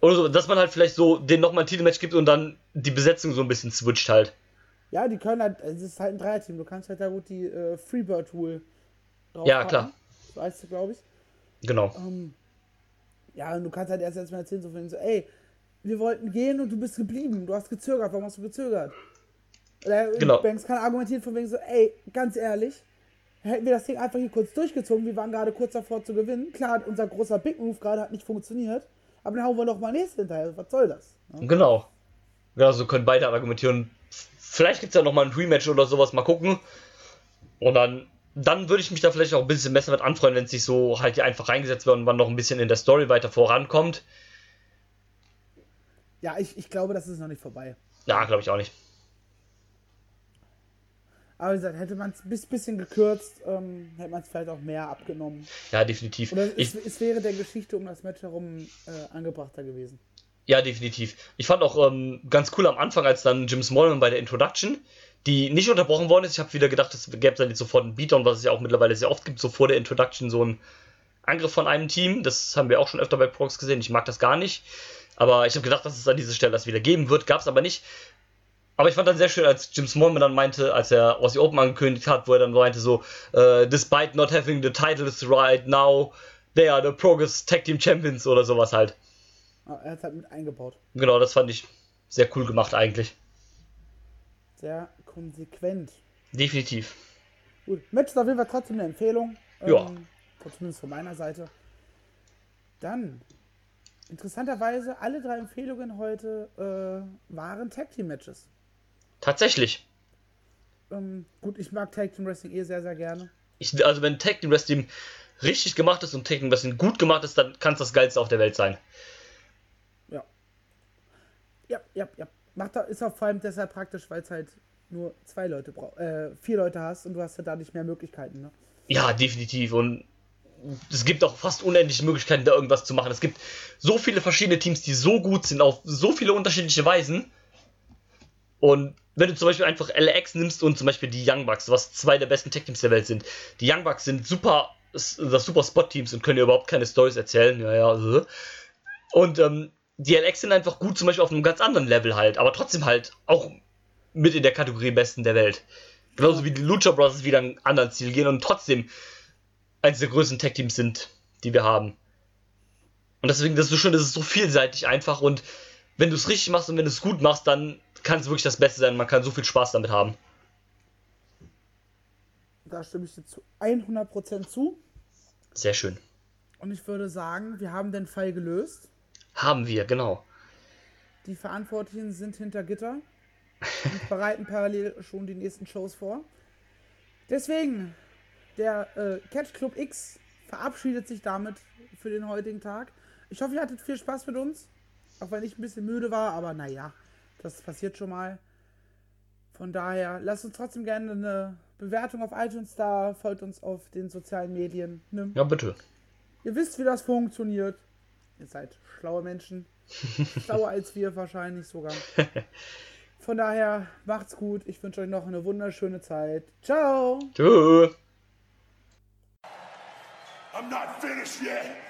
Oder so, dass man halt vielleicht so den nochmal ein Titelmatch gibt und dann die Besetzung so ein bisschen switcht halt. Ja, die können halt, es ist halt ein Dreierteam, du kannst halt da gut die äh, Freebird Rule drauf Ja, klar. So heißt es, glaube ich. Genau. Ähm, ja, und du kannst halt erst jetzt mal erzählen, so von wegen so, ey, wir wollten gehen und du bist geblieben. Du hast gezögert. Warum hast du gezögert? Oder Genau. Banks kann argumentieren von wegen so, ey, ganz ehrlich, hätten wir das Ding einfach hier kurz durchgezogen, wir waren gerade kurz davor zu gewinnen. Klar, unser großer Big Move gerade hat nicht funktioniert, aber dann hauen wir noch mal nächste hinterher. Was soll das? Ja? Genau. Ja, so können beide argumentieren. Vielleicht gibt es ja nochmal ein Rematch oder sowas, mal gucken. Und dann, dann würde ich mich da vielleicht auch ein bisschen besser mit anfreuen, wenn es sich so halt hier einfach reingesetzt wird und man noch ein bisschen in der Story weiter vorankommt. Ja, ich, ich glaube, das ist noch nicht vorbei. Ja, glaube ich auch nicht. Aber wie gesagt, hätte man es ein bisschen gekürzt, ähm, hätte man es vielleicht auch mehr abgenommen. Ja, definitiv. Oder Ich, es, es wäre der Geschichte um das Match herum äh, angebrachter gewesen. ja, definitiv. Ich fand auch ähm, ganz cool am Anfang, als dann Jim Smallman bei der Introduction, die nicht unterbrochen worden ist. Ich habe wieder gedacht, es gäbe dann jetzt sofort einen Beatdown, was es ja auch mittlerweile sehr oft gibt, so vor der Introduction so ein Angriff von einem Team. Das haben wir auch schon öfter bei Prox gesehen. Ich mag das gar nicht. Aber ich habe gedacht, dass es an dieser Stelle das wieder geben wird. Gab es aber nicht. Aber ich fand dann sehr schön, als Jim Smallman dann meinte, als er Aussie Open angekündigt hat, wo er dann meinte so, äh, despite not having the titles right now, they are the Progress Tag Team Champions oder sowas halt. Aber er hat es halt mit eingebaut. Genau, das fand ich sehr cool gemacht eigentlich. Sehr konsequent. Definitiv. Gut, Match ist auf jeden Fall trotzdem eine Empfehlung. Ja. Ähm, zumindest von meiner Seite. Dann, interessanterweise, alle drei Empfehlungen heute äh, waren Tag Team Matches. Tatsächlich. Ähm, gut, ich mag Tag Team Wrestling eh sehr, sehr gerne. Ich, also wenn Tag Team Wrestling richtig gemacht ist und Tag Team Wrestling gut gemacht ist, dann kann es das geilste auf der Welt sein. Ja. Ja, ja, ja. Macht da, ist auch vor allem deshalb praktisch, weil es halt nur zwei Leute braucht, äh, vier Leute hast und du hast ja da nicht mehr Möglichkeiten, ne? Ja, definitiv. Und es gibt auch fast unendliche Möglichkeiten, da irgendwas zu machen. Es gibt so viele verschiedene Teams, die so gut sind, auf so viele unterschiedliche Weisen. Und wenn du zum Beispiel einfach LAX nimmst und zum Beispiel die Young Bucks, was zwei der besten Tech-Teams der Welt sind. Die Young Bucks sind super, das super Spot-Teams und können dir überhaupt keine Stories erzählen. Ja, ja. äh. Und ähm, die LX sind einfach gut, zum Beispiel auf einem ganz anderen Level halt, aber trotzdem halt auch mit in der Kategorie Besten der Welt. Genauso wie die Lucha Brothers wieder einen anderen Ziel gehen und trotzdem eines der größten Tech-Teams sind, die wir haben. Und deswegen, das ist so schön, das ist so vielseitig einfach und wenn du es richtig machst und wenn du es gut machst, dann kann es wirklich das Beste sein. Man kann so viel Spaß damit haben. Da stimme ich dir zu 100% zu. Sehr schön. Und ich würde sagen, wir haben den Fall gelöst. Haben wir, genau. Die Verantwortlichen sind hinter Gitter und bereiten parallel schon die nächsten Shows vor. Deswegen, der äh, Catch Club X verabschiedet sich damit für den heutigen Tag. Ich hoffe, ihr hattet viel Spaß mit uns. Auch wenn ich ein bisschen müde war, aber naja, das passiert schon mal. Von daher, lasst uns trotzdem gerne eine Bewertung auf iTunes da, folgt uns auf den sozialen Medien. Ne? Ja, bitte. Ihr wisst, wie das funktioniert. Ihr seid schlaue Menschen. Schlauer als wir wahrscheinlich sogar. Von daher, macht's gut. Ich wünsche euch noch eine wunderschöne Zeit. Ciao! Tschö. I'm not finished yet.